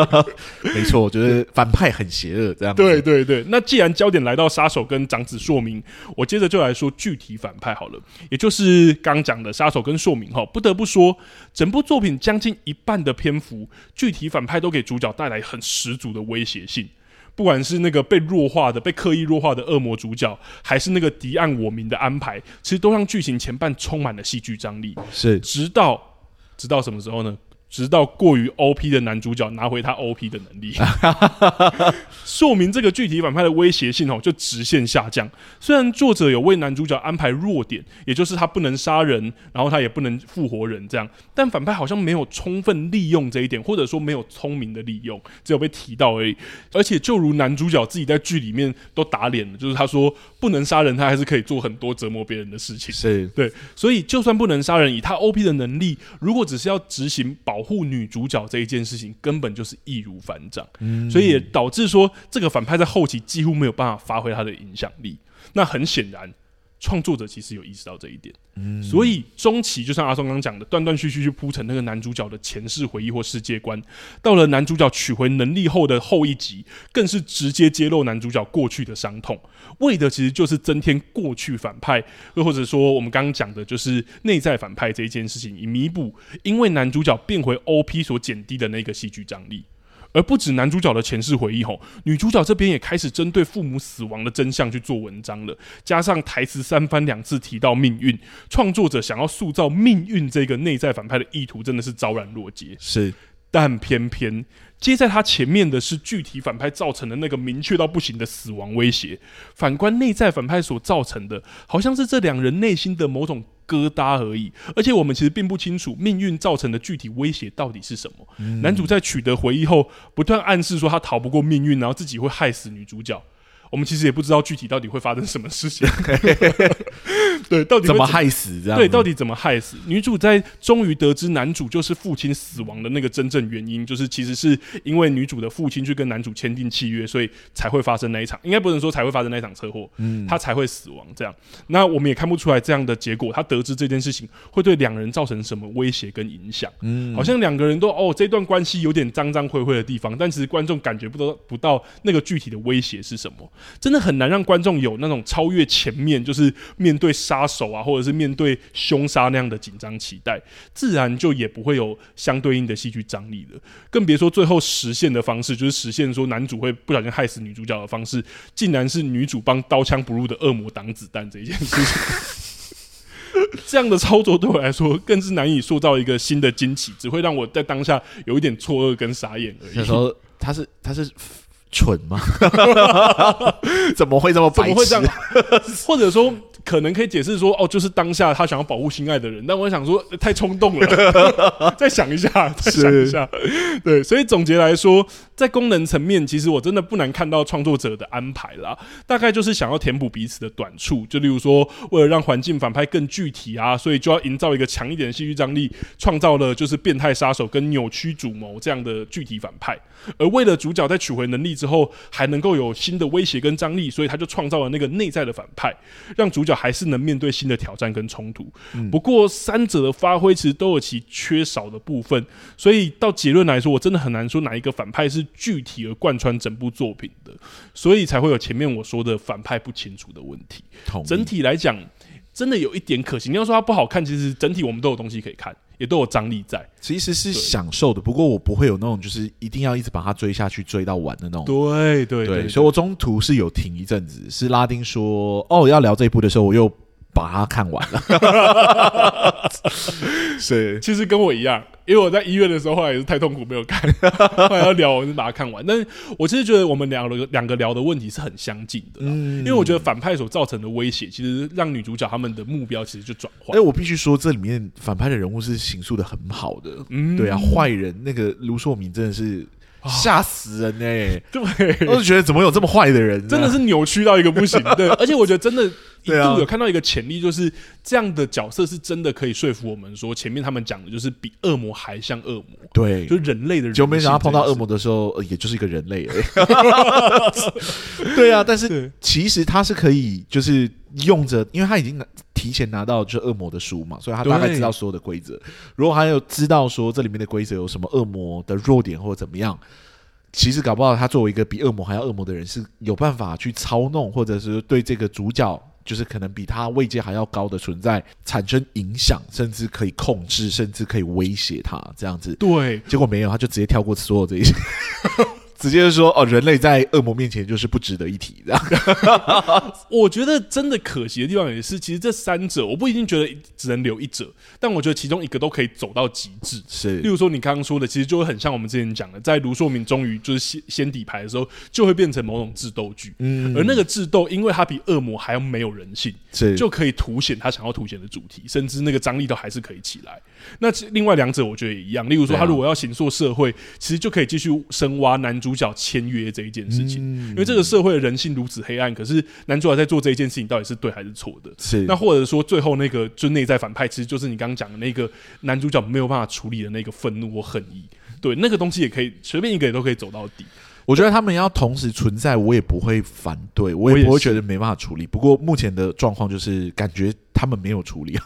没错，我觉得反派很邪恶，这样。对对对，那既然焦点来到杀手跟长子硕明，我接着就来说具体反派好了，也就是刚讲的杀手跟硕明哈。不得不说，整部作品将近一半的篇幅。具体反派都给主角带来很十足的威胁性，不管是那个被弱化的、被刻意弱化的恶魔主角，还是那个敌暗我明的安排，其实都让剧情前半充满了戏剧张力。是，直到直到什么时候呢？直到过于 OP 的男主角拿回他 OP 的能力，说明这个具体反派的威胁性哦就直线下降。虽然作者有为男主角安排弱点，也就是他不能杀人，然后他也不能复活人这样，但反派好像没有充分利用这一点，或者说没有聪明的利用，只有被提到而已。而且就如男主角自己在剧里面都打脸了，就是他说不能杀人，他还是可以做很多折磨别人的事情。是对，所以就算不能杀人，以他 OP 的能力，如果只是要执行保。保护女主角这一件事情根本就是易如反掌，嗯，所以也导致说这个反派在后期几乎没有办法发挥他的影响力。那很显然，创作者其实有意识到这一点，嗯，所以中期就像阿松刚讲的，断断续续去铺陈那个男主角的前世回忆或世界观，到了男主角取回能力后的后一集，更是直接揭露男主角过去的伤痛。为的其实就是增添过去反派，又或者说我们刚刚讲的就是内在反派这一件事情，以弥补因为男主角变回 OP 所减低的那个戏剧张力。而不止男主角的前世回忆吼，女主角这边也开始针对父母死亡的真相去做文章了。加上台词三番两次提到命运，创作者想要塑造命运这个内在反派的意图真的是昭然若揭。是，但偏偏。接在他前面的是具体反派造成的那个明确到不行的死亡威胁，反观内在反派所造成的，好像是这两人内心的某种疙瘩而已。而且我们其实并不清楚命运造成的具体威胁到底是什么。嗯。男主在取得回忆后，不断暗示说他逃不过命运，然后自己会害死女主角。我们其实也不知道具体到底会发生什么事情，对，到底怎么害死这样？对，到底怎么害死？女主在终于得知男主就是父亲死亡的那个真正原因，就是其实是因为女主的父亲去跟男主签订契约，所以才会发生那一场，应该不能说才会发生那一场车祸，嗯，他才会死亡这样。那我们也看不出来这样的结果，他得知这件事情会对两人造成什么威胁跟影响，嗯，好像两个人都哦，这段关系有点脏脏灰灰的地方，但其实观众感觉不到不到那个具体的威胁是什么。真的很难让观众有那种超越前面，就是面对杀手啊，或者是面对凶杀那样的紧张期待，自然就也不会有相对应的戏剧张力了。更别说最后实现的方式，就是实现说男主会不小心害死女主角的方式，竟然是女主帮刀枪不入的恶魔挡子弹这一件事情。这样的操作对我来说，更是难以塑造一个新的惊奇，只会让我在当下有一点错愕跟傻眼而已。那时候他是他是。蠢吗？怎么会这么白痴？怎么会这样？或者说，可能可以解释说，哦，就是当下他想要保护心爱的人，但我想说，太冲动了。再想一下，再想一下。对，所以总结来说，在功能层面，其实我真的不难看到创作者的安排啦。大概就是想要填补彼此的短处，就例如说，为了让环境反派更具体啊，所以就要营造一个强一点的戏剧张力，创造了就是变态杀手跟扭曲主谋这样的具体反派。而为了主角在取回能力之后还能够有新的威胁跟张力，所以他就创造了那个内在的反派，让主角角还是能面对新的挑战跟冲突。嗯、不过三者的发挥其实都有其缺少的部分，所以到结论来说，我真的很难说哪一个反派是具体而贯穿整部作品的，所以才会有前面我说的反派不清楚的问题。整体来讲，真的有一点可惜。你要说它不好看，其实整体我们都有东西可以看。也都有张力在，其实是享受的。不过我不会有那种就是一定要一直把它追下去，追到完的那种。对对对，所以我中途是有停一阵子。是拉丁说哦要聊这一部的时候，我又。把它看完了，是，其实跟我一样，因为我在医院的时候，后来也是太痛苦没有看，后来要聊，我就把它看完。但是我其实觉得我们两个两个聊的问题是很相近的，嗯，因为我觉得反派所造成的威胁，其实让女主角他们的目标其实就转换。哎，我必须说，这里面反派的人物是形塑的很好的，嗯，对啊，坏人那个卢硕明真的是。吓死人呢、欸！对，我就觉得怎么有这么坏的人，真的是扭曲到一个不行。对，而且我觉得真的一度有看到一个潜力，就是这样的角色是真的可以说服我们说，前面他们讲的就是比恶魔还像恶魔。对，就人类的人，就没想到碰到恶魔的时候，也就是一个人类而已。对啊，但是其实他是可以，就是用着，因为他已经提前拿到就是恶魔的书嘛，所以他大概知道所有的规则。如果还有知道说这里面的规则有什么恶魔的弱点或者怎么样，其实搞不好他作为一个比恶魔还要恶魔的人，是有办法去操弄，或者是对这个主角，就是可能比他位阶还要高的存在产生影响，甚至可以控制，甚至可以威胁他这样子。对，结果没有，他就直接跳过所有这一些。直接就说哦，人类在恶魔面前就是不值得一提这样。我觉得真的可惜的地方也是，其实这三者我不一定觉得只能留一者，但我觉得其中一个都可以走到极致。是，例如说你刚刚说的，其实就会很像我们之前讲的，在卢硕明终于就是先先底牌的时候，就会变成某种智斗剧。嗯，而那个智斗，因为它比恶魔还要没有人性，是就可以凸显他想要凸显的主题，甚至那个张力都还是可以起来。那另外两者我觉得也一样，例如说他如果要行塑社会，其实就可以继续深挖男主。主角签约这一件事情，因为这个社会的人性如此黑暗，可是男主角在做这一件事情到底是对还是错的？是那或者说最后那个就内在反派，其实就是你刚刚讲的那个男主角没有办法处理的那个愤怒或恨意。对，那个东西也可以随便一个也都可以走到底。我觉得他们要同时存在，我也不会反对，我也不会觉得没办法处理。不过目前的状况就是感觉他们没有处理，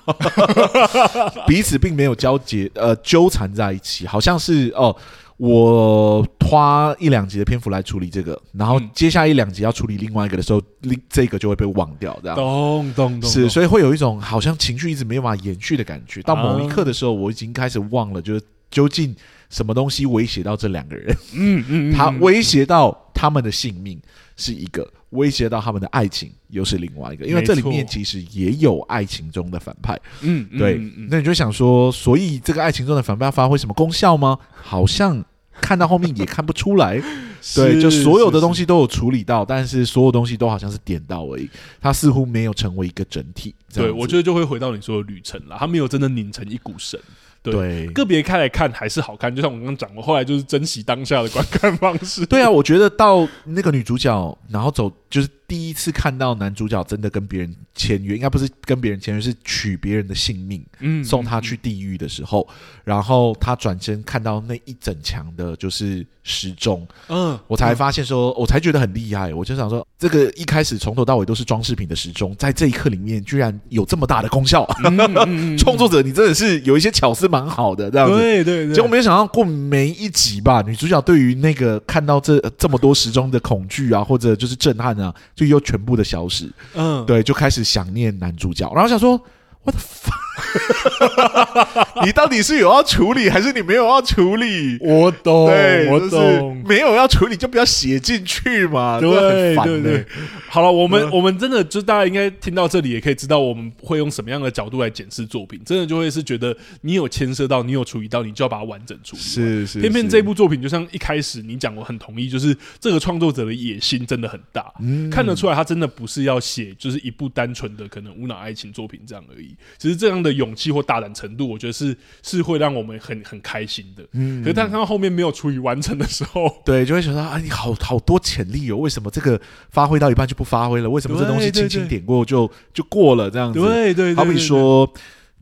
彼此并没有交结呃纠缠在一起，好像是哦。我花一两集的篇幅来处理这个，然后接下来一两集要处理另外一个的时候，另这个就会被忘掉，这样。咚咚咚，是，所以会有一种好像情绪一直没有办法延续的感觉。到某一刻的时候，我已经开始忘了，就是究竟什么东西威胁到这两个人。嗯嗯，他威胁到他们的性命是一个，威胁到他们的爱情又是另外一个。因为这里面其实也有爱情中的反派。嗯，对。那你就想说，所以这个爱情中的反派要发挥什么功效吗？好像。看到后面也看不出来，对，就所有的东西都有处理到，但是所有东西都好像是点到而已，它似乎没有成为一个整体。对，我觉得就会回到你说的旅程了，它没有真的拧成一股绳。对，个别开来看还是好看，就像我刚刚讲的，后来就是珍惜当下的观看方式。对啊，我觉得到那个女主角，然后走就是。第一次看到男主角真的跟别人签约，应该不是跟别人签约，是取别人的性命，嗯，送他去地狱的时候，然后他转身看到那一整墙的就是时钟，嗯，我才发现说，我才觉得很厉害。我就想说，这个一开始从头到尾都是装饰品的时钟，在这一刻里面居然有这么大的功效。创作者，你真的是有一些巧思蛮好的，这样子。对对对。结果没有想到，过每一集吧，女主角对于那个看到这这么多时钟的恐惧啊，或者就是震撼啊。就又全部的消失，嗯，对，就开始想念男主角，然后想说。我的 你到底是有要处理，还是你没有要处理？我懂，我懂，没有要处理就不要写进去嘛。对对对，对，好了，我们、嗯、我们真的就大家应该听到这里，也可以知道我们会用什么样的角度来检视作品。真的就会是觉得你有牵涉到，你有处理到，你就要把它完整处理。是是，偏偏这部作品就像一开始你讲，我很同意，就是这个创作者的野心真的很大，嗯，看得出来他真的不是要写就是一部单纯的可能无脑爱情作品这样而已。其实这样的勇气或大胆程度，我觉得是是会让我们很很开心的。嗯，可是当看到后面没有处理完成的时候，对，就会想到啊，你好好多潜力哦，为什么这个发挥到一半就不发挥了？为什么这东西轻轻点过就就过了这样子？好比说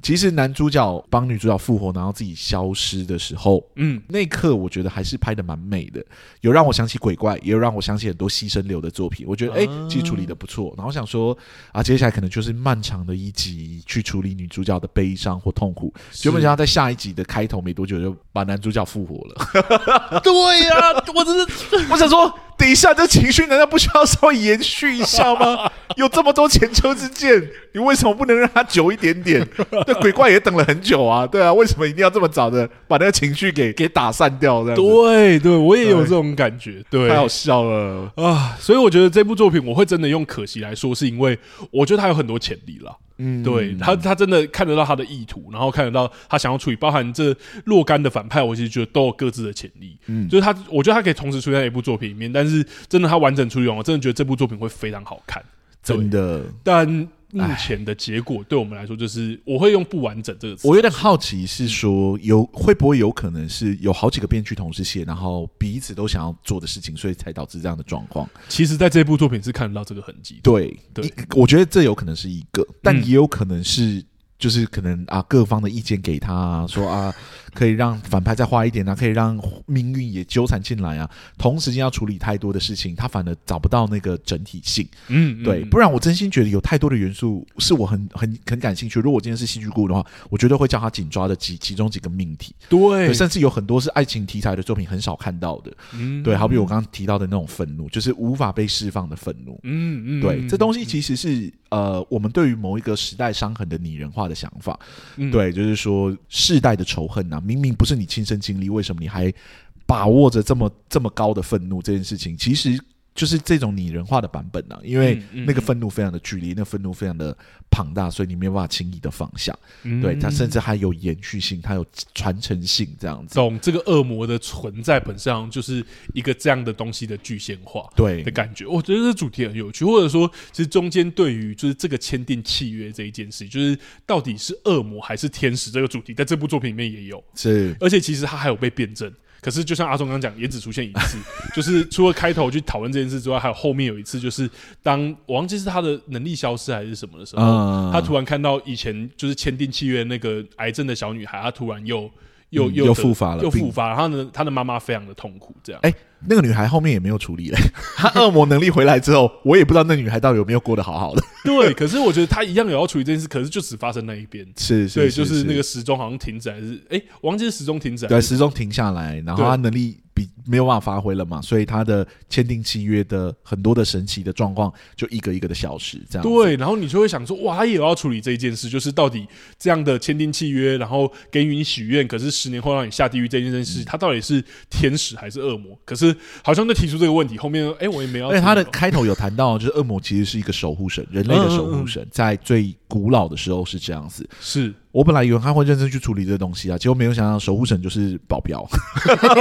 其实男主角帮女主角复活，然后自己消失的时候，嗯，那一刻我觉得还是拍的蛮美的，有让我想起鬼怪，也有让我想起很多牺牲流的作品。我觉得哎、欸，其实处理的不错。然后想说啊，接下来可能就是漫长的一集去处理女主角的悲伤或痛苦。基本上在下一集的开头没多久就把男主角复活了。对呀、啊，我真的，我想说。等一下，这情绪难道不需要稍微延续一下吗？有这么多前车之鉴，你为什么不能让它久一点点？那鬼怪也等了很久啊，对啊，为什么一定要这么早的把那个情绪给给打散掉？这样对对，我也有这种感觉，对，太好笑了啊！所以我觉得这部作品我会真的用可惜来说，是因为我觉得它有很多潜力了。嗯，对他，他真的看得到他的意图，然后看得到他想要处理，包含这若干的反派，我其实觉得都有各自的潜力。嗯，就是他，我觉得他可以同时出现在一部作品里面，但是真的他完整处理完，我真的觉得这部作品会非常好看，真的。但目前的结果对我们来说，就是我会用“不完整”这个词。我有点好奇，是说有会不会有可能是有好几个编剧同时写，然后彼此都想要做的事情，所以才导致这样的状况？其实，在这部作品是看得到这个痕迹。对对，我觉得这有可能是一个，但也有可能是。就是可能啊，各方的意见给他、啊、说啊，可以让反派再花一点啊，可以让命运也纠缠进来啊。同时间要处理太多的事情，他反而找不到那个整体性。嗯，嗯，对，不然我真心觉得有太多的元素是我很很很感兴趣。如果我今天是戏剧顾问的话，我绝对会叫他紧抓的几其中几个命题。对，甚至有很多是爱情题材的作品很少看到的。嗯，对，好比我刚刚提到的那种愤怒，就是无法被释放的愤怒。嗯嗯，对，这东西其实是呃，我们对于某一个时代伤痕的拟人化的想法，嗯、对，就是说世代的仇恨呐、啊，明明不是你亲身经历，为什么你还把握着这么这么高的愤怒？这件事情其实。就是这种拟人化的版本呢、啊，因为那个愤怒非常的剧烈，那愤怒非常的庞大，所以你没有办法轻易的放下。嗯、对，它甚至还有延续性，它有传承性，这样子。懂这个恶魔的存在本身上就是一个这样的东西的具现化，对的感觉。我觉得这主题很有趣，或者说，其实中间对于就是这个签订契约这一件事，就是到底是恶魔还是天使这个主题，在这部作品里面也有。是，而且其实它还有被辩证。可是，就像阿忠刚刚讲，也只出现一次，就是除了开头去讨论这件事之外，还有后面有一次，就是当我忘记是他的能力消失还是什么的时候，嗯、他突然看到以前就是签订契约那个癌症的小女孩，她突然又又又又复发了，又复发，然后呢，她的妈妈非常的痛苦，这样。欸那个女孩后面也没有处理嘞，她恶魔能力回来之后，我也不知道那女孩到底有没有过得好好的。对，可是我觉得她一样也要处理这件事，可是就只发生那一边。是，是，对，就是那个时钟好像停止还是哎，我忘记是时钟停止。对，时钟停下来，然后她能力比没有办法发挥了嘛，所以他的签订契约的很多的神奇的状况就一个一个的消失。这样对，然后你就会想说，哇，他也要处理这一件事，就是到底这样的签订契约，然后给予你许愿，可是十年后让你下地狱这件事，他到底是天使还是恶魔？可是好像在提出。这个问题后面，哎、欸，我也没有。因为他的开头有谈到，就是恶魔其实是一个守护神，人类的守护神，嗯嗯嗯，在最古老的时候是这样子。是我本来以为他会认真去处理这个东西啊，结果没有想到守护神就是保镖，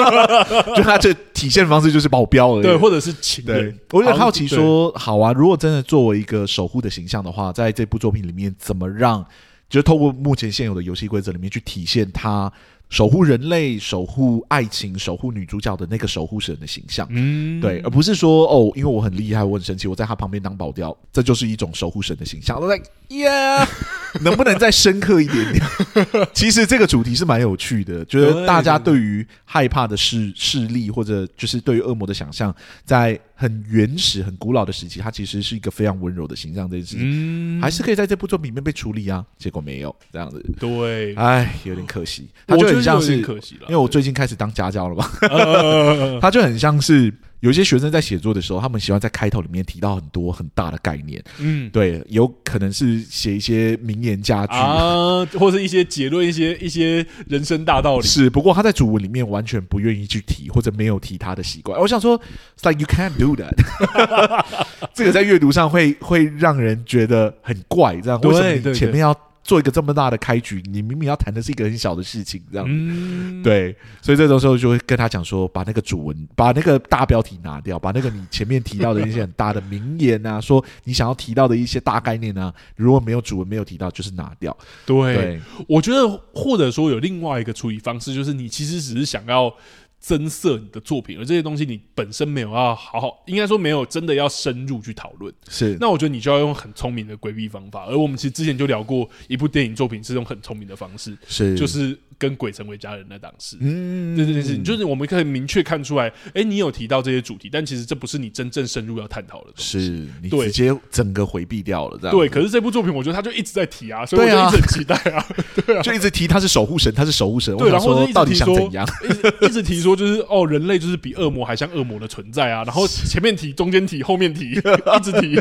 就他这体现方式就是保镖而已，对，或者是情人。对，我有点好奇说，好啊，如果真的作为一个守护的形象的话，在这部作品里面，怎么让，就是透过目前现有的游戏规则里面去体现他。守护人类、守护爱情、守护女主角的那个守护神的形象，嗯，对，而不是说哦，因为我很厉害，我很神奇，我在他旁边当保镖，这就是一种守护神的形象。我在，yeah，能不能再深刻一点点？其实这个主题是蛮有趣的，觉得大家对于害怕的势势力，或者就是对于恶魔的想象，在。很原始、很古老的时期，它其实是一个非常温柔的形象，这件事情、嗯、还是可以在这部作品里面被处理啊。结果没有这样子，对，哎，有点可惜。他就很像是，可惜了，因为我最近开始当家教了嘛，他就很像是。有些学生在写作的时候，他们喜欢在开头里面提到很多很大的概念，嗯，对，有可能是写一些名言佳句啊，或者一些结论，一些一些人生大道理。是，不过他在主文里面完全不愿意去提，或者没有提他的习惯。我想说，It's like you can't do that，这个在阅读上会会让人觉得很怪，这样为什么你前面要？做一个这么大的开局，你明明要谈的是一个很小的事情，这样子，嗯、对，所以这种时候就会跟他讲说，把那个主文，把那个大标题拿掉，把那个你前面提到的一些很大的名言啊，说你想要提到的一些大概念啊，如果没有主文没有提到，就是拿掉。对，对我觉得或者说有另外一个处理方式，就是你其实只是想要。增色你的作品，而这些东西你本身没有要好好，应该说没有真的要深入去讨论。是，那我觉得你就要用很聪明的规避方法。而我们其实之前就聊过一部电影作品是用很聪明的方式，是，就是跟鬼成为家人的档事。嗯，对对对，就是我们可以明确看出来，哎、欸，你有提到这些主题，但其实这不是你真正深入要探讨的东西。是，你直接整个回避掉了，这样。对，可是这部作品，我觉得他就一直在提啊，所以我就一直很期待啊，对啊，就一直提他是守护神，他是守护神。对，然后到底想怎样？一直提说就是哦，人类就是比恶魔还像恶魔的存在啊。然后前面提，中间提，后面提，一直提。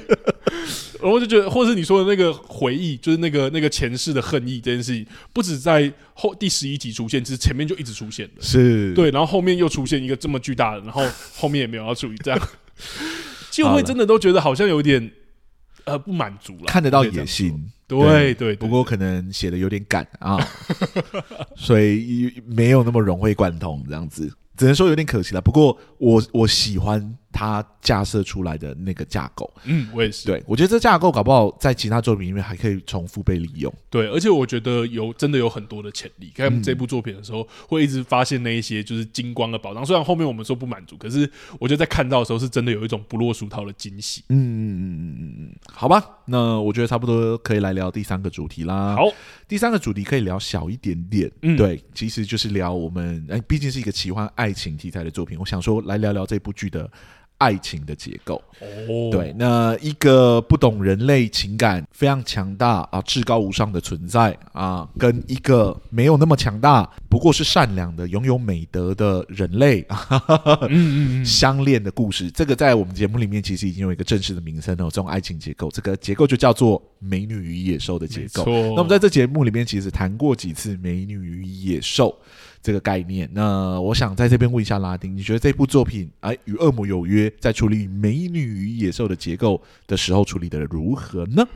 然后就觉得，或者是你说的那个回忆，就是那个那个前世的恨意这件事情，不止在后第十一集出现，其实前面就一直出现了。是对，然后后面又出现一个这么巨大的，然后后面也没有要处理，这样就会真的都觉得好像有点呃不满足了，看得到野心。对对，对，对，不过可能写的有点赶啊，所以没有那么融会贯通这样子，只能说有点可惜了。不过我我喜欢。他架设出来的那个架构，嗯，我也是。对，我觉得这架构搞不好在其他作品里面还可以重复被利用。对，而且我觉得有真的有很多的潜力。看这部作品的时候，会一直发现那一些就是金光的宝藏。虽然后面我们说不满足，可是我觉得在看到的时候，是真的有一种不落俗套的惊喜。嗯嗯嗯嗯嗯嗯，好吧，那我觉得差不多可以来聊第三个主题啦。好，第三个主题可以聊小一点点。嗯，对，其实就是聊我们哎，毕竟是一个奇幻爱情题材的作品，我想说来聊聊这部剧的。爱情的结构，哦，对，那一个不懂人类情感、非常强大啊、至高无上的存在啊，跟一个没有那么强大、不过是善良的、拥有美德的人类，嗯嗯嗯，相恋的故事，这个在我们节目里面其实已经有一个正式的名称了。这种爱情结构，这个结构就叫做“美女与野兽”的结构。那我们在这节目里面其实谈过几次“美女与野兽”。这个概念，那我想在这边问一下拉丁，你觉得这部作品哎，与恶魔有约在处理美女与野兽的结构的时候处理的如何呢？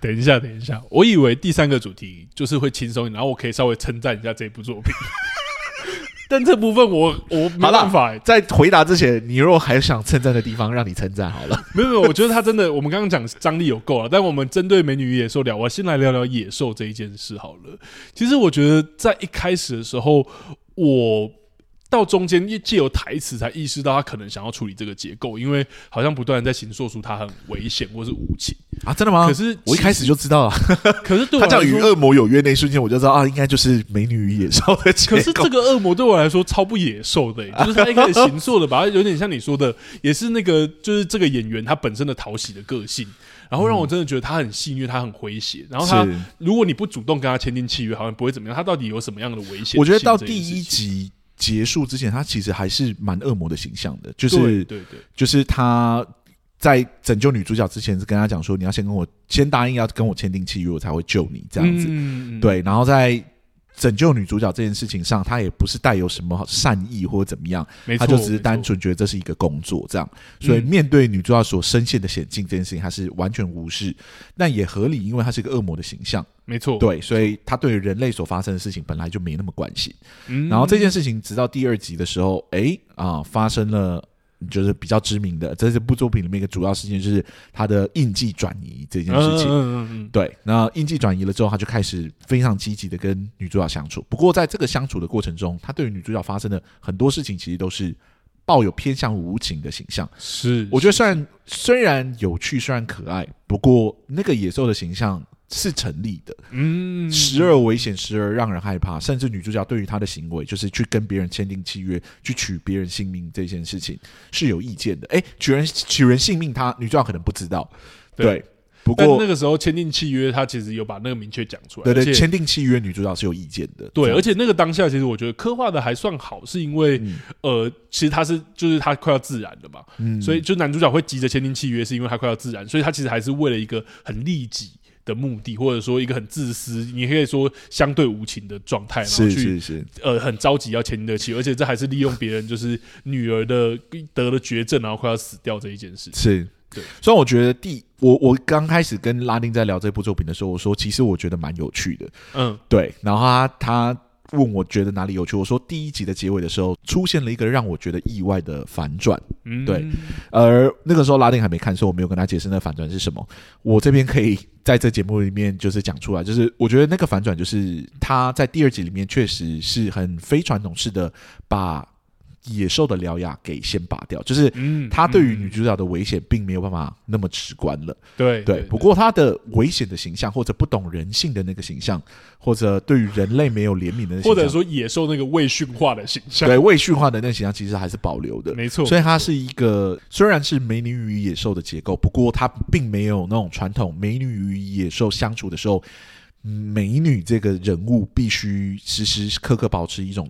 等一下，等一下，我以为第三个主题就是会轻松，然后我可以稍微称赞一下这部作品。但这部分我我没办法。在回答之前，你如果还想称赞的地方，让你称赞好了。没有没有，我觉得他真的，我们刚刚讲张力有够了。但我们针对美女与野兽聊，我先来聊聊野兽这一件事好了。其实我觉得在一开始的时候，我。到中间，借由台词才意识到他可能想要处理这个结构，因为好像不断在形塑出他很危险或是无情啊，真的吗？可是我一开始就知道了。可是对我他叫与恶魔有约那一瞬间，我就知道啊，应该就是美女与野兽的结构。可是这个恶魔对我来说超不野兽的、欸，就是他一开始形塑的，吧有点像你说的，也是那个就是这个演员他本身的讨喜的个性，然后让我真的觉得他很戏虐，他很诙谐。然后他如果你不主动跟他签订契约，好像不会怎么样。他到底有什么样的危险？我觉得到第一集。结束之前，他其实还是蛮恶魔的形象的，就是对对对，就是他在拯救女主角之前是跟他讲说，你要先跟我先答应要跟我签订契约，我才会救你这样子，嗯、对，然后在。拯救女主角这件事情上，他也不是带有什么善意或者怎么样，没错，他就只是单纯觉得这是一个工作这样，所以面对女主角所深陷的险境这件事情，他是完全无视，但也合理，因为他是一个恶魔的形象，没错，对，所以他对人类所发生的事情本来就没那么关心，然后这件事情直到第二集的时候，哎啊，发生了。就是比较知名的，在这部作品里面一个主要事件就是他的印记转移这件事情。嗯嗯嗯。对，那印记转移了之后，他就开始非常积极的跟女主角相处。不过在这个相处的过程中，他对于女主角发生的很多事情，其实都是抱有偏向无情的形象。是，我觉得虽然虽然有趣，虽然可爱，不过那个野兽的形象。是成立的，嗯，时而危险，时而让人害怕，甚至女主角对于她的行为，就是去跟别人签订契约，去取别人性命这件事情是有意见的。哎、欸，取人取人性命，她女主角可能不知道，对。对不过那个时候签订契约，她其实有把那个明确讲出来。对对，签订契约，女主角是有意见的。对，而且那个当下，其实我觉得刻画的还算好，是因为、嗯、呃，其实他是就是他快要自燃了嘛，嗯，所以就男主角会急着签订契约，是因为他快要自燃，所以他其实还是为了一个很利己。的目的，或者说一个很自私，你可以说相对无情的状态，然后去是是是呃很着急要签订契约，而且这还是利用别人就是女儿的得了绝症，然后快要死掉这一件事情。是对，所以我觉得第我我刚开始跟拉丁在聊这部作品的时候，我说其实我觉得蛮有趣的，嗯，对，然后他他。问我觉得哪里有趣？我说第一集的结尾的时候出现了一个让我觉得意外的反转，嗯，对。而那个时候拉丁还没看，所以我没有跟他解释那反转是什么。我这边可以在这节目里面就是讲出来，就是我觉得那个反转就是他在第二集里面确实是很非传统式的把野兽的獠牙给先拔掉，就是他对于女主角的危险并没有办法那么直观了。对对，不过他的危险的形象，或者不懂人性的那个形象，或者对于人类没有怜悯的或者说野兽那个未驯化的形象，对未驯化的那个形象其实还是保留的，没错。所以它是一个虽然是美女与野兽的结构，不过它并没有那种传统美女与野兽相处的时候，美女这个人物必须时时刻刻保持一种。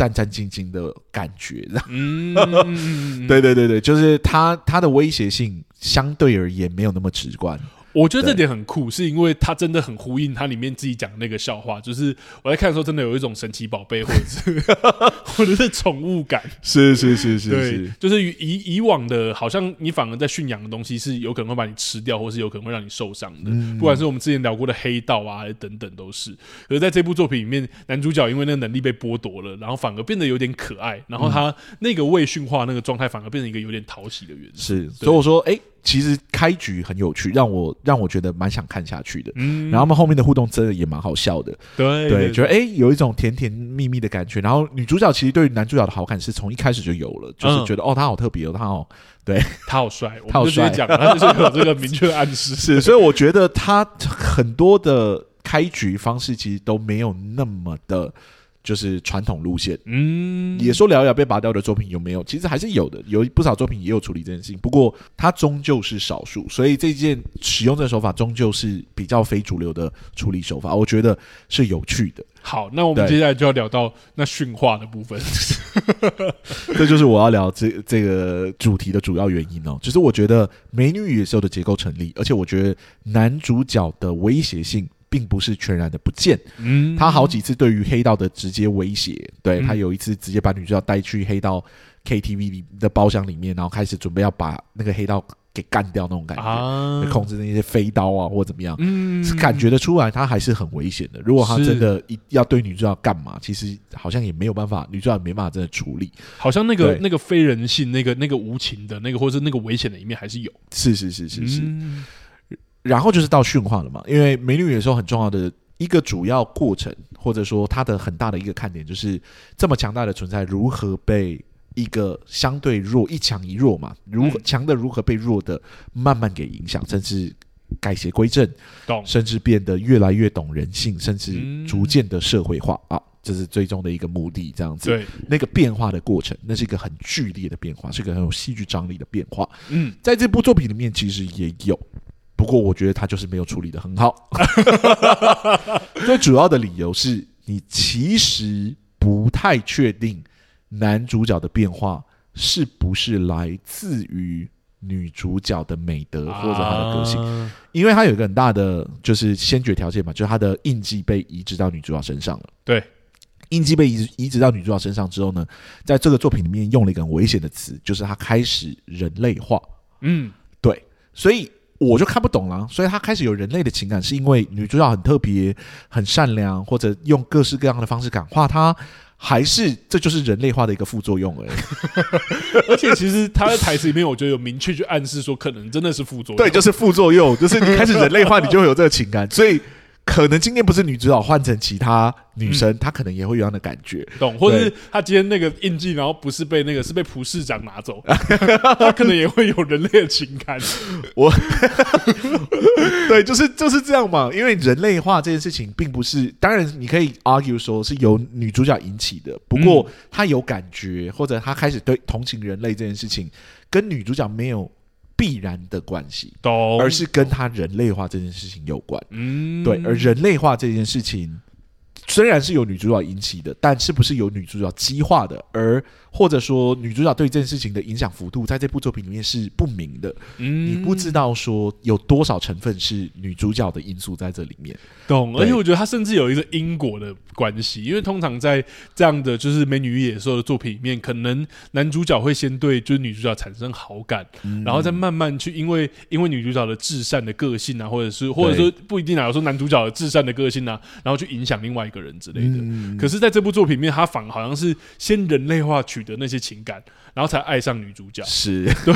战战兢兢的感觉，嗯，对对对对，就是他他的威胁性相对而言没有那么直观。我觉得这点很酷，是因为它真的很呼应它里面自己讲的那个笑话，就是我在看的时候，真的有一种神奇宝贝或者是 或者是宠物感，是是是是，对，就是以以往的，好像你反而在驯养的东西是有可能会把你吃掉，或是有可能会让你受伤的，不管是我们之前聊过的黑道啊等等都是。可是在这部作品里面，男主角因为那个能力被剥夺了，然后反而变得有点可爱，然后他那个未驯化那个状态反而变成一个有点讨喜的元素。是，所以我说，哎。其实开局很有趣，让我让我觉得蛮想看下去的。嗯，然后他们后面的互动真的也蛮好笑的。对对，觉得哎，有一种甜甜蜜蜜的感觉。然后女主角其实对于男主角的好感是从一开始就有了，就是觉得、嗯、哦，他好特别哦，他好对，他好帅，他好帅，讲他就是有这个明确的暗示。是，所以我觉得他很多的开局方式其实都没有那么的。就是传统路线，嗯，也说聊一聊被拔掉的作品有没有？其实还是有的，有不少作品也有处理这件事情。不过它终究是少数，所以这件使用这个手法终究是比较非主流的处理手法。我觉得是有趣的。好，那我们接下来就要聊到那驯化的部分，这就是我要聊这这个主题的主要原因哦。就是我觉得美女与野兽的结构成立，而且我觉得男主角的威胁性。并不是全然的不见，嗯，他好几次对于黑道的直接威胁，对、嗯、他有一次直接把女主角带去黑道 KTV 里的包厢里面，然后开始准备要把那个黑道给干掉那种感觉，啊、控制那些飞刀啊或怎么样，嗯，是感觉得出来他还是很危险的。如果他真的一要对女主角干嘛，其实好像也没有办法，女主角没办法真的处理，好像那个那个非人性、那个那个无情的那个，或者是那个危险的一面还是有，是是是是是。嗯然后就是到驯化了嘛，因为美女与野兽很重要的一个主要过程，或者说它的很大的一个看点，就是这么强大的存在如何被一个相对弱一强一弱嘛，如何强的如何被弱的慢慢给影响，甚至改邪归正，懂，甚至变得越来越懂人性，甚至逐渐的社会化啊，这是最终的一个目的，这样子。对，那个变化的过程，那是一个很剧烈的变化，是一个很有戏剧张力的变化。嗯，在这部作品里面，其实也有。不过我觉得他就是没有处理的很好，最主要的理由是你其实不太确定男主角的变化是不是来自于女主角的美德或者她的个性，因为他有一个很大的就是先决条件嘛，就是他的印记被移植到女主角身上了。对，印记被移植移植到女主角身上之后呢，在这个作品里面用了一个很危险的词，就是他开始人类化。嗯，对，所以。我就看不懂了，所以他开始有人类的情感，是因为女主角很特别、很善良，或者用各式各样的方式感化她，还是这就是人类化的一个副作用而已？而且其实他在台词里面，我觉得有明确去暗示说，可能真的是副作用。对，就是副作用，就是你开始人类化，你就会有这个情感，所以。可能今天不是女主角换成其他女生，嗯、她可能也会有这样的感觉，懂？或者是她今天那个印记，然后不是被那个是被蒲市长拿走，她可能也会有人类的情感。我 对，就是就是这样嘛。因为人类化这件事情，并不是当然你可以 argue 说是由女主角引起的，不过她有感觉，或者她开始对同情人类这件事情，跟女主角没有。必然的关系，而是跟他人类化这件事情有关。嗯，对，而人类化这件事情虽然是由女主角引起的，但是不是由女主角激化的，而或者说女主角对这件事情的影响幅度，在这部作品里面是不明的。嗯，你不知道说有多少成分是女主角的因素在这里面。懂，而且我觉得他甚至有一个因果的关系，因为通常在这样的就是美女与野兽的作品里面，可能男主角会先对就是女主角产生好感，嗯、然后再慢慢去因为因为女主角的至善的个性啊，或者是或者说不一定啊，有时候男主角的至善的个性啊，然后去影响另外一个人之类的。嗯、可是在这部作品里面，他反而好像是先人类化取得那些情感，然后才爱上女主角。是对，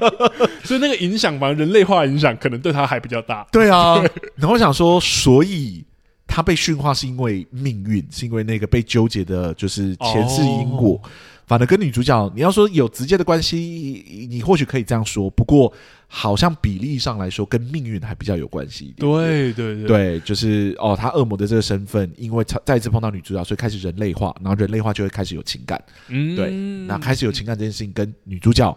所以那个影响嘛，人类化影响可能对他还比较大。对啊，对然后我想说，所以。所以他被驯化是因为命运，是因为那个被纠结的，就是前世因果。哦、反而跟女主角，你要说有直接的关系，你或许可以这样说。不过，好像比例上来说，跟命运还比较有关系。对对对，对，就是哦，他恶魔的这个身份，因为再一次碰到女主角，所以开始人类化，然后人类化就会开始有情感。嗯，对，那开始有情感这件事情，跟女主角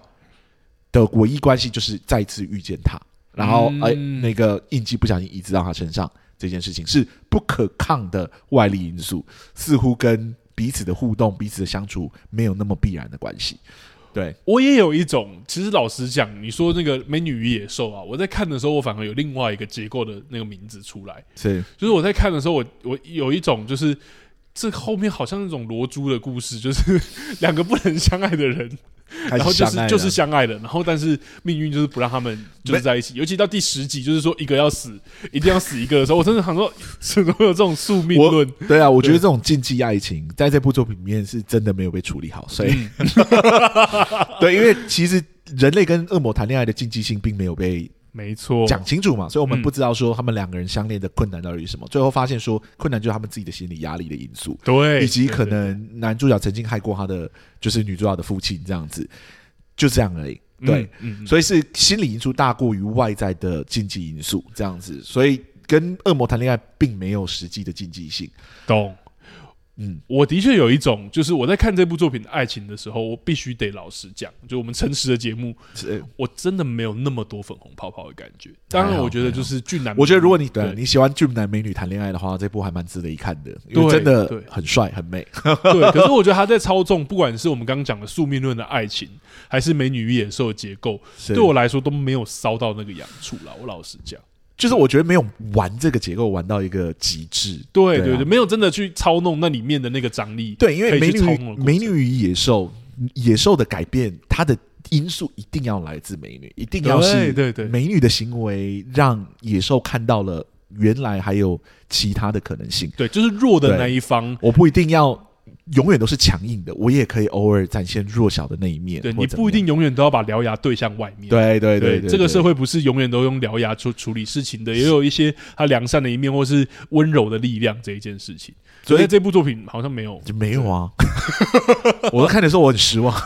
的唯一关系就是再次遇见他，然后哎，那个印记不小心移植到他身上。这件事情是不可抗的外力因素，似乎跟彼此的互动、彼此的相处没有那么必然的关系。对，我也有一种，其实老实讲，你说那个《美女与野兽》啊，我在看的时候，我反而有另外一个结构的那个名字出来。是，就是我在看的时候，我我有一种就是这后面好像那种罗珠的故事，就是 两个不能相爱的人。然后就是就是相爱的，然后但是命运就是不让他们就是在一起，尤其到第十集，就是说一个要死，一定要死一个的时候，我真的想说，怎么会有这种宿命论？对啊，我觉得这种禁忌爱情在这部作品里面是真的没有被处理好，所以、嗯、对，因为其实人类跟恶魔谈恋爱的禁忌性并没有被。没错，讲清楚嘛，所以我们不知道说他们两个人相恋的困难到底是什么。嗯、最后发现说困难就是他们自己的心理压力的因素，对，以及可能男主角曾经害过他的就是女主角的父亲这样子，就这样而已。对，嗯嗯、所以是心理因素大过于外在的禁忌因素这样子，所以跟恶魔谈恋爱并没有实际的禁忌性。懂。嗯，我的确有一种，就是我在看这部作品的爱情的时候，我必须得老实讲，就我们诚实的节目，我真的没有那么多粉红泡泡的感觉。当然，我觉得就是俊男，我觉得如果你对你喜欢俊男美女谈恋爱的话，这部还蛮值得一看的，因为真的很帅很美。对，可是我觉得他在操纵，不管是我们刚刚讲的宿命论的爱情，还是美女与野兽的结构，对我来说都没有烧到那个痒处了。我老实讲。就是我觉得没有玩这个结构玩到一个极致，对对对，没有真的去操弄那里面的那个张力。对，因为美女美女与野兽，野兽的改变，它的因素一定要来自美女，一定要是对对美女的行为让野兽看到了原来还有其他的可能性。对，就是弱的那一方，我不一定要。永远都是强硬的，我也可以偶尔展现弱小的那一面。对，你不一定永远都要把獠牙对向外面。对对对，对，这个社会不是永远都用獠牙处处理事情的，也有一些他良善的一面，或是温柔的力量这一件事情。所以这部作品好像没有，就没有啊。我都看的时候我很失望。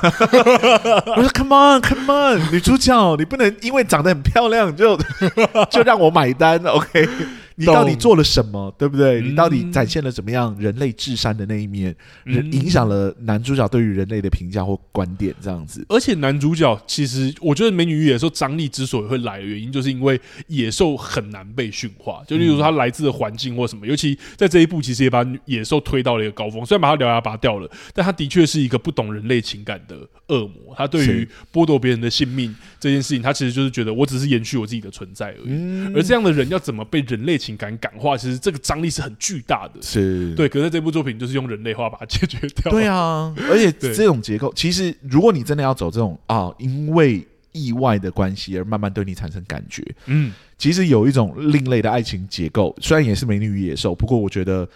我说 Come on, Come on，女主角，你不能因为长得很漂亮就 就让我买单，OK？你到底做了什么，对不对？你到底展现了怎么样人类至善的那一面，影响了男主角对于人类的评价或观点，这样子。而且男主角其实，我觉得《美女与野兽》张力之所以会来的原因，就是因为野兽很难被驯化。就例如说，它来自的环境或什么，尤其在这一部，其实也把野兽推到了一个高峰。虽然把它獠牙拔掉了，但它的确是一个不懂人类情感的恶魔。他对于剥夺别人的性命这件事情，他其实就是觉得我只是延续我自己的存在而已。而这样的人要怎么被人类情感感化，其实这个张力是很巨大的。是对，可是这部作品就是用人类化把它解决掉。对啊，而且 这种结构，其实如果你真的要走这种啊，因为意外的关系而慢慢对你产生感觉，嗯，其实有一种另类的爱情结构，虽然也是美女与野兽，不过我觉得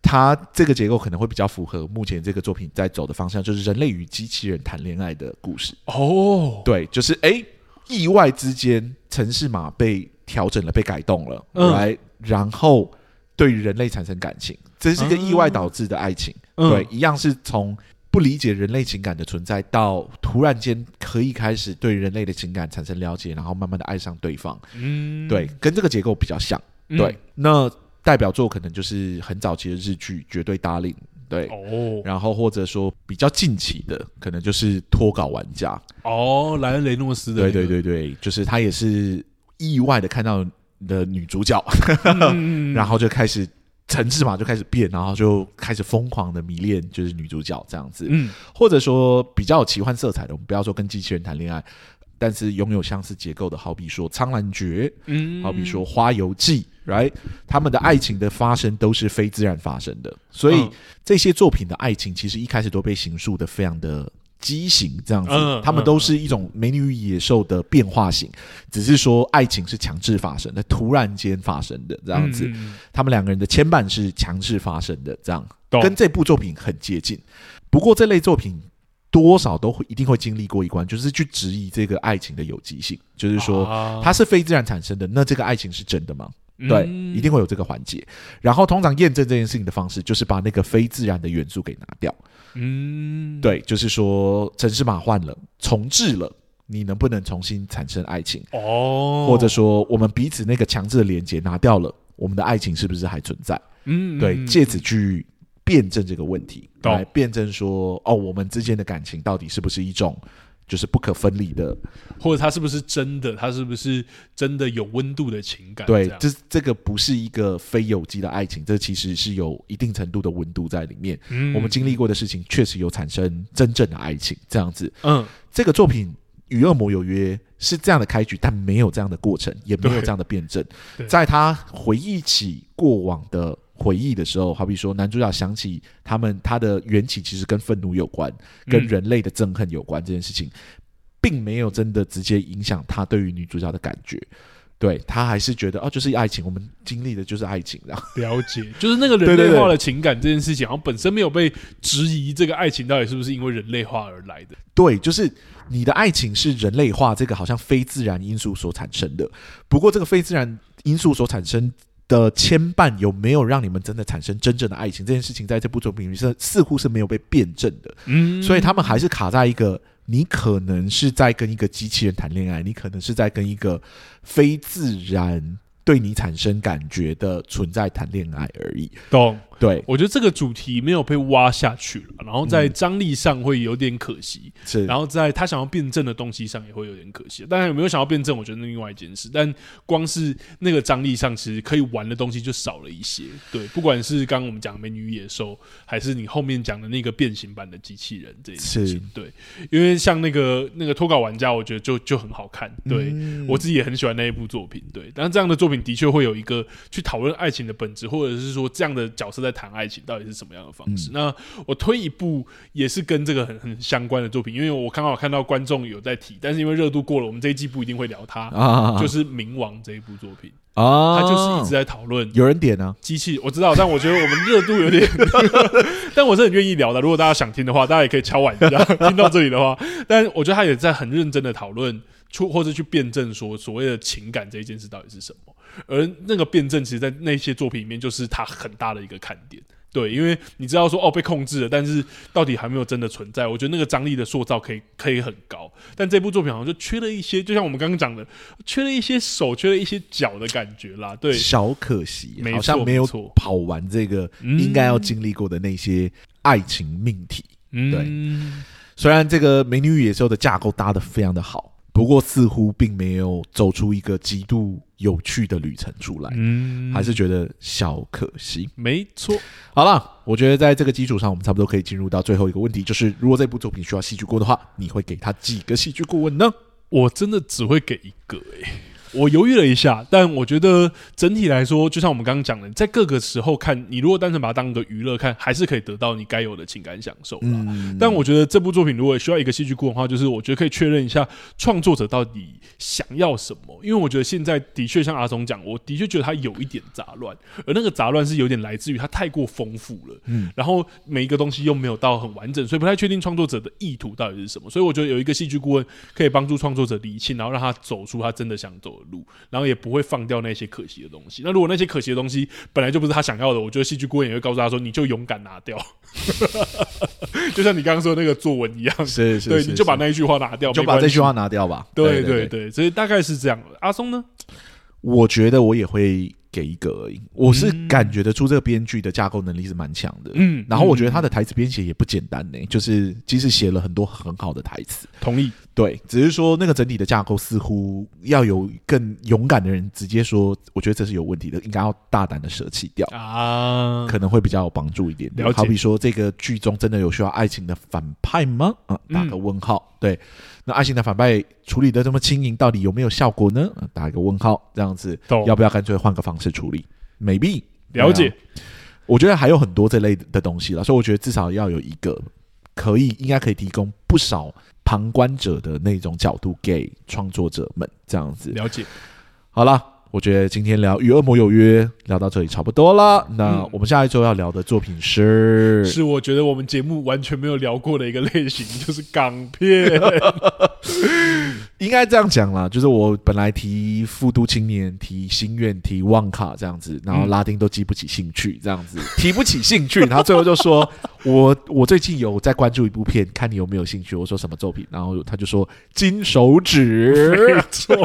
它这个结构可能会比较符合目前这个作品在走的方向，就是人类与机器人谈恋爱的故事。哦，对，就是哎、欸，意外之间，城市码被调整了，被改动了，来、嗯。然后对于人类产生感情，这是一个意外导致的爱情。嗯、对，一样是从不理解人类情感的存在，到突然间可以开始对人类的情感产生了解，然后慢慢的爱上对方。嗯，对，跟这个结构比较像。对，嗯、那代表作可能就是很早期的日剧《绝对 Darling》。对，哦，然后或者说比较近期的，可能就是脱稿玩家。哦，莱恩雷诺斯的、那个。对对对对，就是他也是意外的看到。的女主角，嗯、然后就开始层次嘛，就开始变，然后就开始疯狂的迷恋，就是女主角这样子。嗯，或者说比较有奇幻色彩的，我们不要说跟机器人谈恋爱，但是拥有相似结构的，好比说《苍兰诀》，嗯，好比说《花游记》，right，他们的爱情的发生都是非自然发生的，所以这些作品的爱情其实一开始都被形塑的非常的。畸形这样子，他们都是一种美女与野兽的变化型，只是说爱情是强制发生的，突然间发生的这样子。他们两个人的牵绊是强制发生的，这样跟这部作品很接近。不过这类作品多少都会一定会经历过一关，就是去质疑这个爱情的有机性，就是说它是非自然产生的，那这个爱情是真的吗？对，一定会有这个环节。然后通常验证这件事情的方式，就是把那个非自然的元素给拿掉。嗯，对，就是说城市码换了，重置了，你能不能重新产生爱情？哦，或者说我们彼此那个强制的连接拿掉了，我们的爱情是不是还存在？嗯，对，借此去辩证这个问题，来辩证说，哦，我们之间的感情到底是不是一种？就是不可分离的，或者它是不是真的？它是不是真的有温度的情感？对，这这个不是一个非有机的爱情，这其实是有一定程度的温度在里面。嗯，我们经历过的事情确实有产生真正的爱情，这样子。嗯，这个作品《与恶魔有约》是这样的开局，但没有这样的过程，也没有这样的辩证。在他回忆起过往的。回忆的时候，好比说男主角想起他们，他的缘起其实跟愤怒有关，跟人类的憎恨有关。这件事情并没有真的直接影响他对于女主角的感觉，对，他还是觉得哦，就是爱情，我们经历的就是爱情，然后了解，就是那个人类化的情感这件事情，好像本身没有被质疑，这个爱情到底是不是因为人类化而来的？对，就是你的爱情是人类化，这个好像非自然因素所产生的。不过，这个非自然因素所产生。的牵绊有没有让你们真的产生真正的爱情？这件事情在这部作品里是似乎是没有被辩证的，嗯，所以他们还是卡在一个你可能是在跟一个机器人谈恋爱，你可能是在跟一个非自然对你产生感觉的存在谈恋爱而已，懂。对，我觉得这个主题没有被挖下去了，然后在张力上会有点可惜，是、嗯，然后在他想要辩证的东西上也会有点可惜。当然有没有想要辩证，我觉得那另外一件事。但光是那个张力上，其实可以玩的东西就少了一些。对，不管是刚刚我们讲的美女与野兽，还是你后面讲的那个变形版的机器人这一事情，对，因为像那个那个脱稿玩家，我觉得就就很好看。对、嗯、我自己也很喜欢那一部作品。对，但是这样的作品的确会有一个去讨论爱情的本质，或者是说这样的角色在。谈爱情到底是什么样的方式？嗯、那我推一部也是跟这个很很相关的作品，因为我刚好看到观众有在提，但是因为热度过了，我们这一季不一定会聊它。啊、就是《冥王》这一部作品啊，他就是一直在讨论。有人点呢？机器我知道，但我觉得我们热度有点，但我是很愿意聊的。如果大家想听的话，大家也可以敲碗一下。听到这里的话，但我觉得他也在很认真的讨论出或者去辩证说所谓的情感这一件事到底是什么。而那个辩证，其实，在那些作品里面，就是它很大的一个看点。对，因为你知道说，哦，被控制了，但是到底还没有真的存在。我觉得那个张力的塑造可以可以很高，但这部作品好像就缺了一些，就像我们刚刚讲的，缺了一些手，缺了一些脚的感觉啦。对，小可惜，好像没有跑完这个应该要经历过的那些爱情命题。嗯、对，虽然这个《美女与野兽》的架构搭的非常的好。不过似乎并没有走出一个极度有趣的旅程出来，嗯，还是觉得小可惜。没错，好了，我觉得在这个基础上，我们差不多可以进入到最后一个问题，就是如果这部作品需要戏剧顾的话，你会给他几个戏剧顾问呢？我真的只会给一个诶、欸。我犹豫了一下，但我觉得整体来说，就像我们刚刚讲的，在各个时候看，你如果单纯把它当一个娱乐看，还是可以得到你该有的情感享受。嗯，但我觉得这部作品如果需要一个戏剧顾问的话，就是我觉得可以确认一下创作者到底想要什么。因为我觉得现在的确像阿松讲，我的确觉得他有一点杂乱，而那个杂乱是有点来自于他太过丰富了。嗯，然后每一个东西又没有到很完整，所以不太确定创作者的意图到底是什么。所以我觉得有一个戏剧顾问可以帮助创作者理清，然后让他走出他真的想走的路，然后也不会放掉那些可惜的东西。那如果那些可惜的东西本来就不是他想要的，我觉得戏剧顾问也会告诉他说：“你就勇敢拿掉。”就像你刚刚说的那个作文一样，是是，是，对，你就把那一句话拿掉，就把这句话拿掉吧。对对对，对对对，所以大概是这样。阿松呢？我觉得我也会。给一个而已，我是感觉得出这个编剧的架构能力是蛮强的，嗯，然后我觉得他的台词编写也不简单呢、欸，就是即使写了很多很好的台词，同意，对，只是说那个整体的架构似乎要有更勇敢的人直接说，我觉得这是有问题的，应该要大胆的舍弃掉啊，可能会比较有帮助一点。好比说这个剧中真的有需要爱情的反派吗？啊，打个问号，对。那爱情的反派处理的这么轻盈，到底有没有效果呢？打一个问号，这样子，要不要干脆换个方式处理？Maybe 了解，我觉得还有很多这类的东西了，所以我觉得至少要有一个可以，应该可以提供不少旁观者的那种角度给创作者们，这样子。了解，好了。我觉得今天聊《与恶魔有约》聊到这里差不多了。那我们下一周要聊的作品是……是我觉得我们节目完全没有聊过的一个类型，就是港片。应该这样讲啦，就是我本来提复都青年、提心愿、提旺卡这样子，然后拉丁都激不起兴趣，这样子、嗯、提不起兴趣，然后最后就说 我我最近有在关注一部片，看你有没有兴趣。我说什么作品，然后他就说金手指，没错，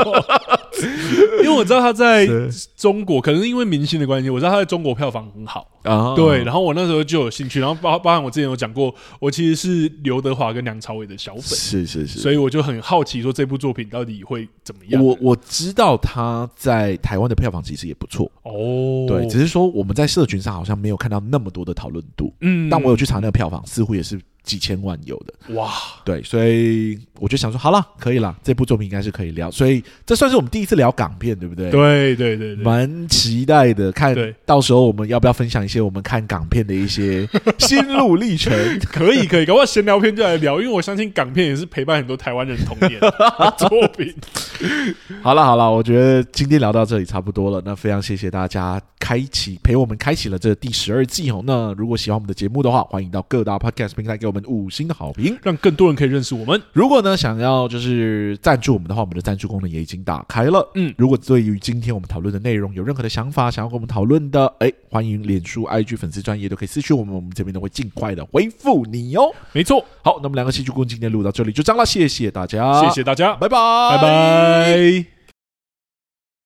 因为我知道他在中国，可能是因为明星的关系，我知道他在中国票房很好啊。对，然后我那时候就有兴趣，然后包包含我之前有讲过，我其实是刘德华跟梁朝伟的小粉，是是是，所以我就很好奇说这部作品到底会怎么样。我我知道他在台湾的票房其实也不错哦，对，只是说我们在社群上好像没有看到那么多的讨论度，嗯，但我有去查那个票房，似乎也是。几千万有的哇，对，所以我就想说，好了，可以了，这部作品应该是可以聊，所以这算是我们第一次聊港片，对不对？对对对，蛮期待的，看到时候我们要不要分享一些我们看港片的一些 心路历程？可以可以，搞不好闲聊片就来聊，因为我相信港片也是陪伴很多台湾人童年的作品。好了好了，我觉得今天聊到这里差不多了，那非常谢谢大家开启陪我们开启了这第十二季哦。那如果喜欢我们的节目的话，欢迎到各大 Podcast 平台给我们。五星的好评，让更多人可以认识我们。如果呢，想要就是赞助我们的话，我们的赞助功能也已经打开了。嗯，如果对于今天我们讨论的内容有任何的想法，想要跟我们讨论的，哎，欢迎脸书、IG 粉丝专业都可以私讯我们，我们这边都会尽快的回复你哦。没错，好，那么两个戏剧顾问今天录到这里就这样了，谢谢大家，谢谢大家，拜拜，拜拜。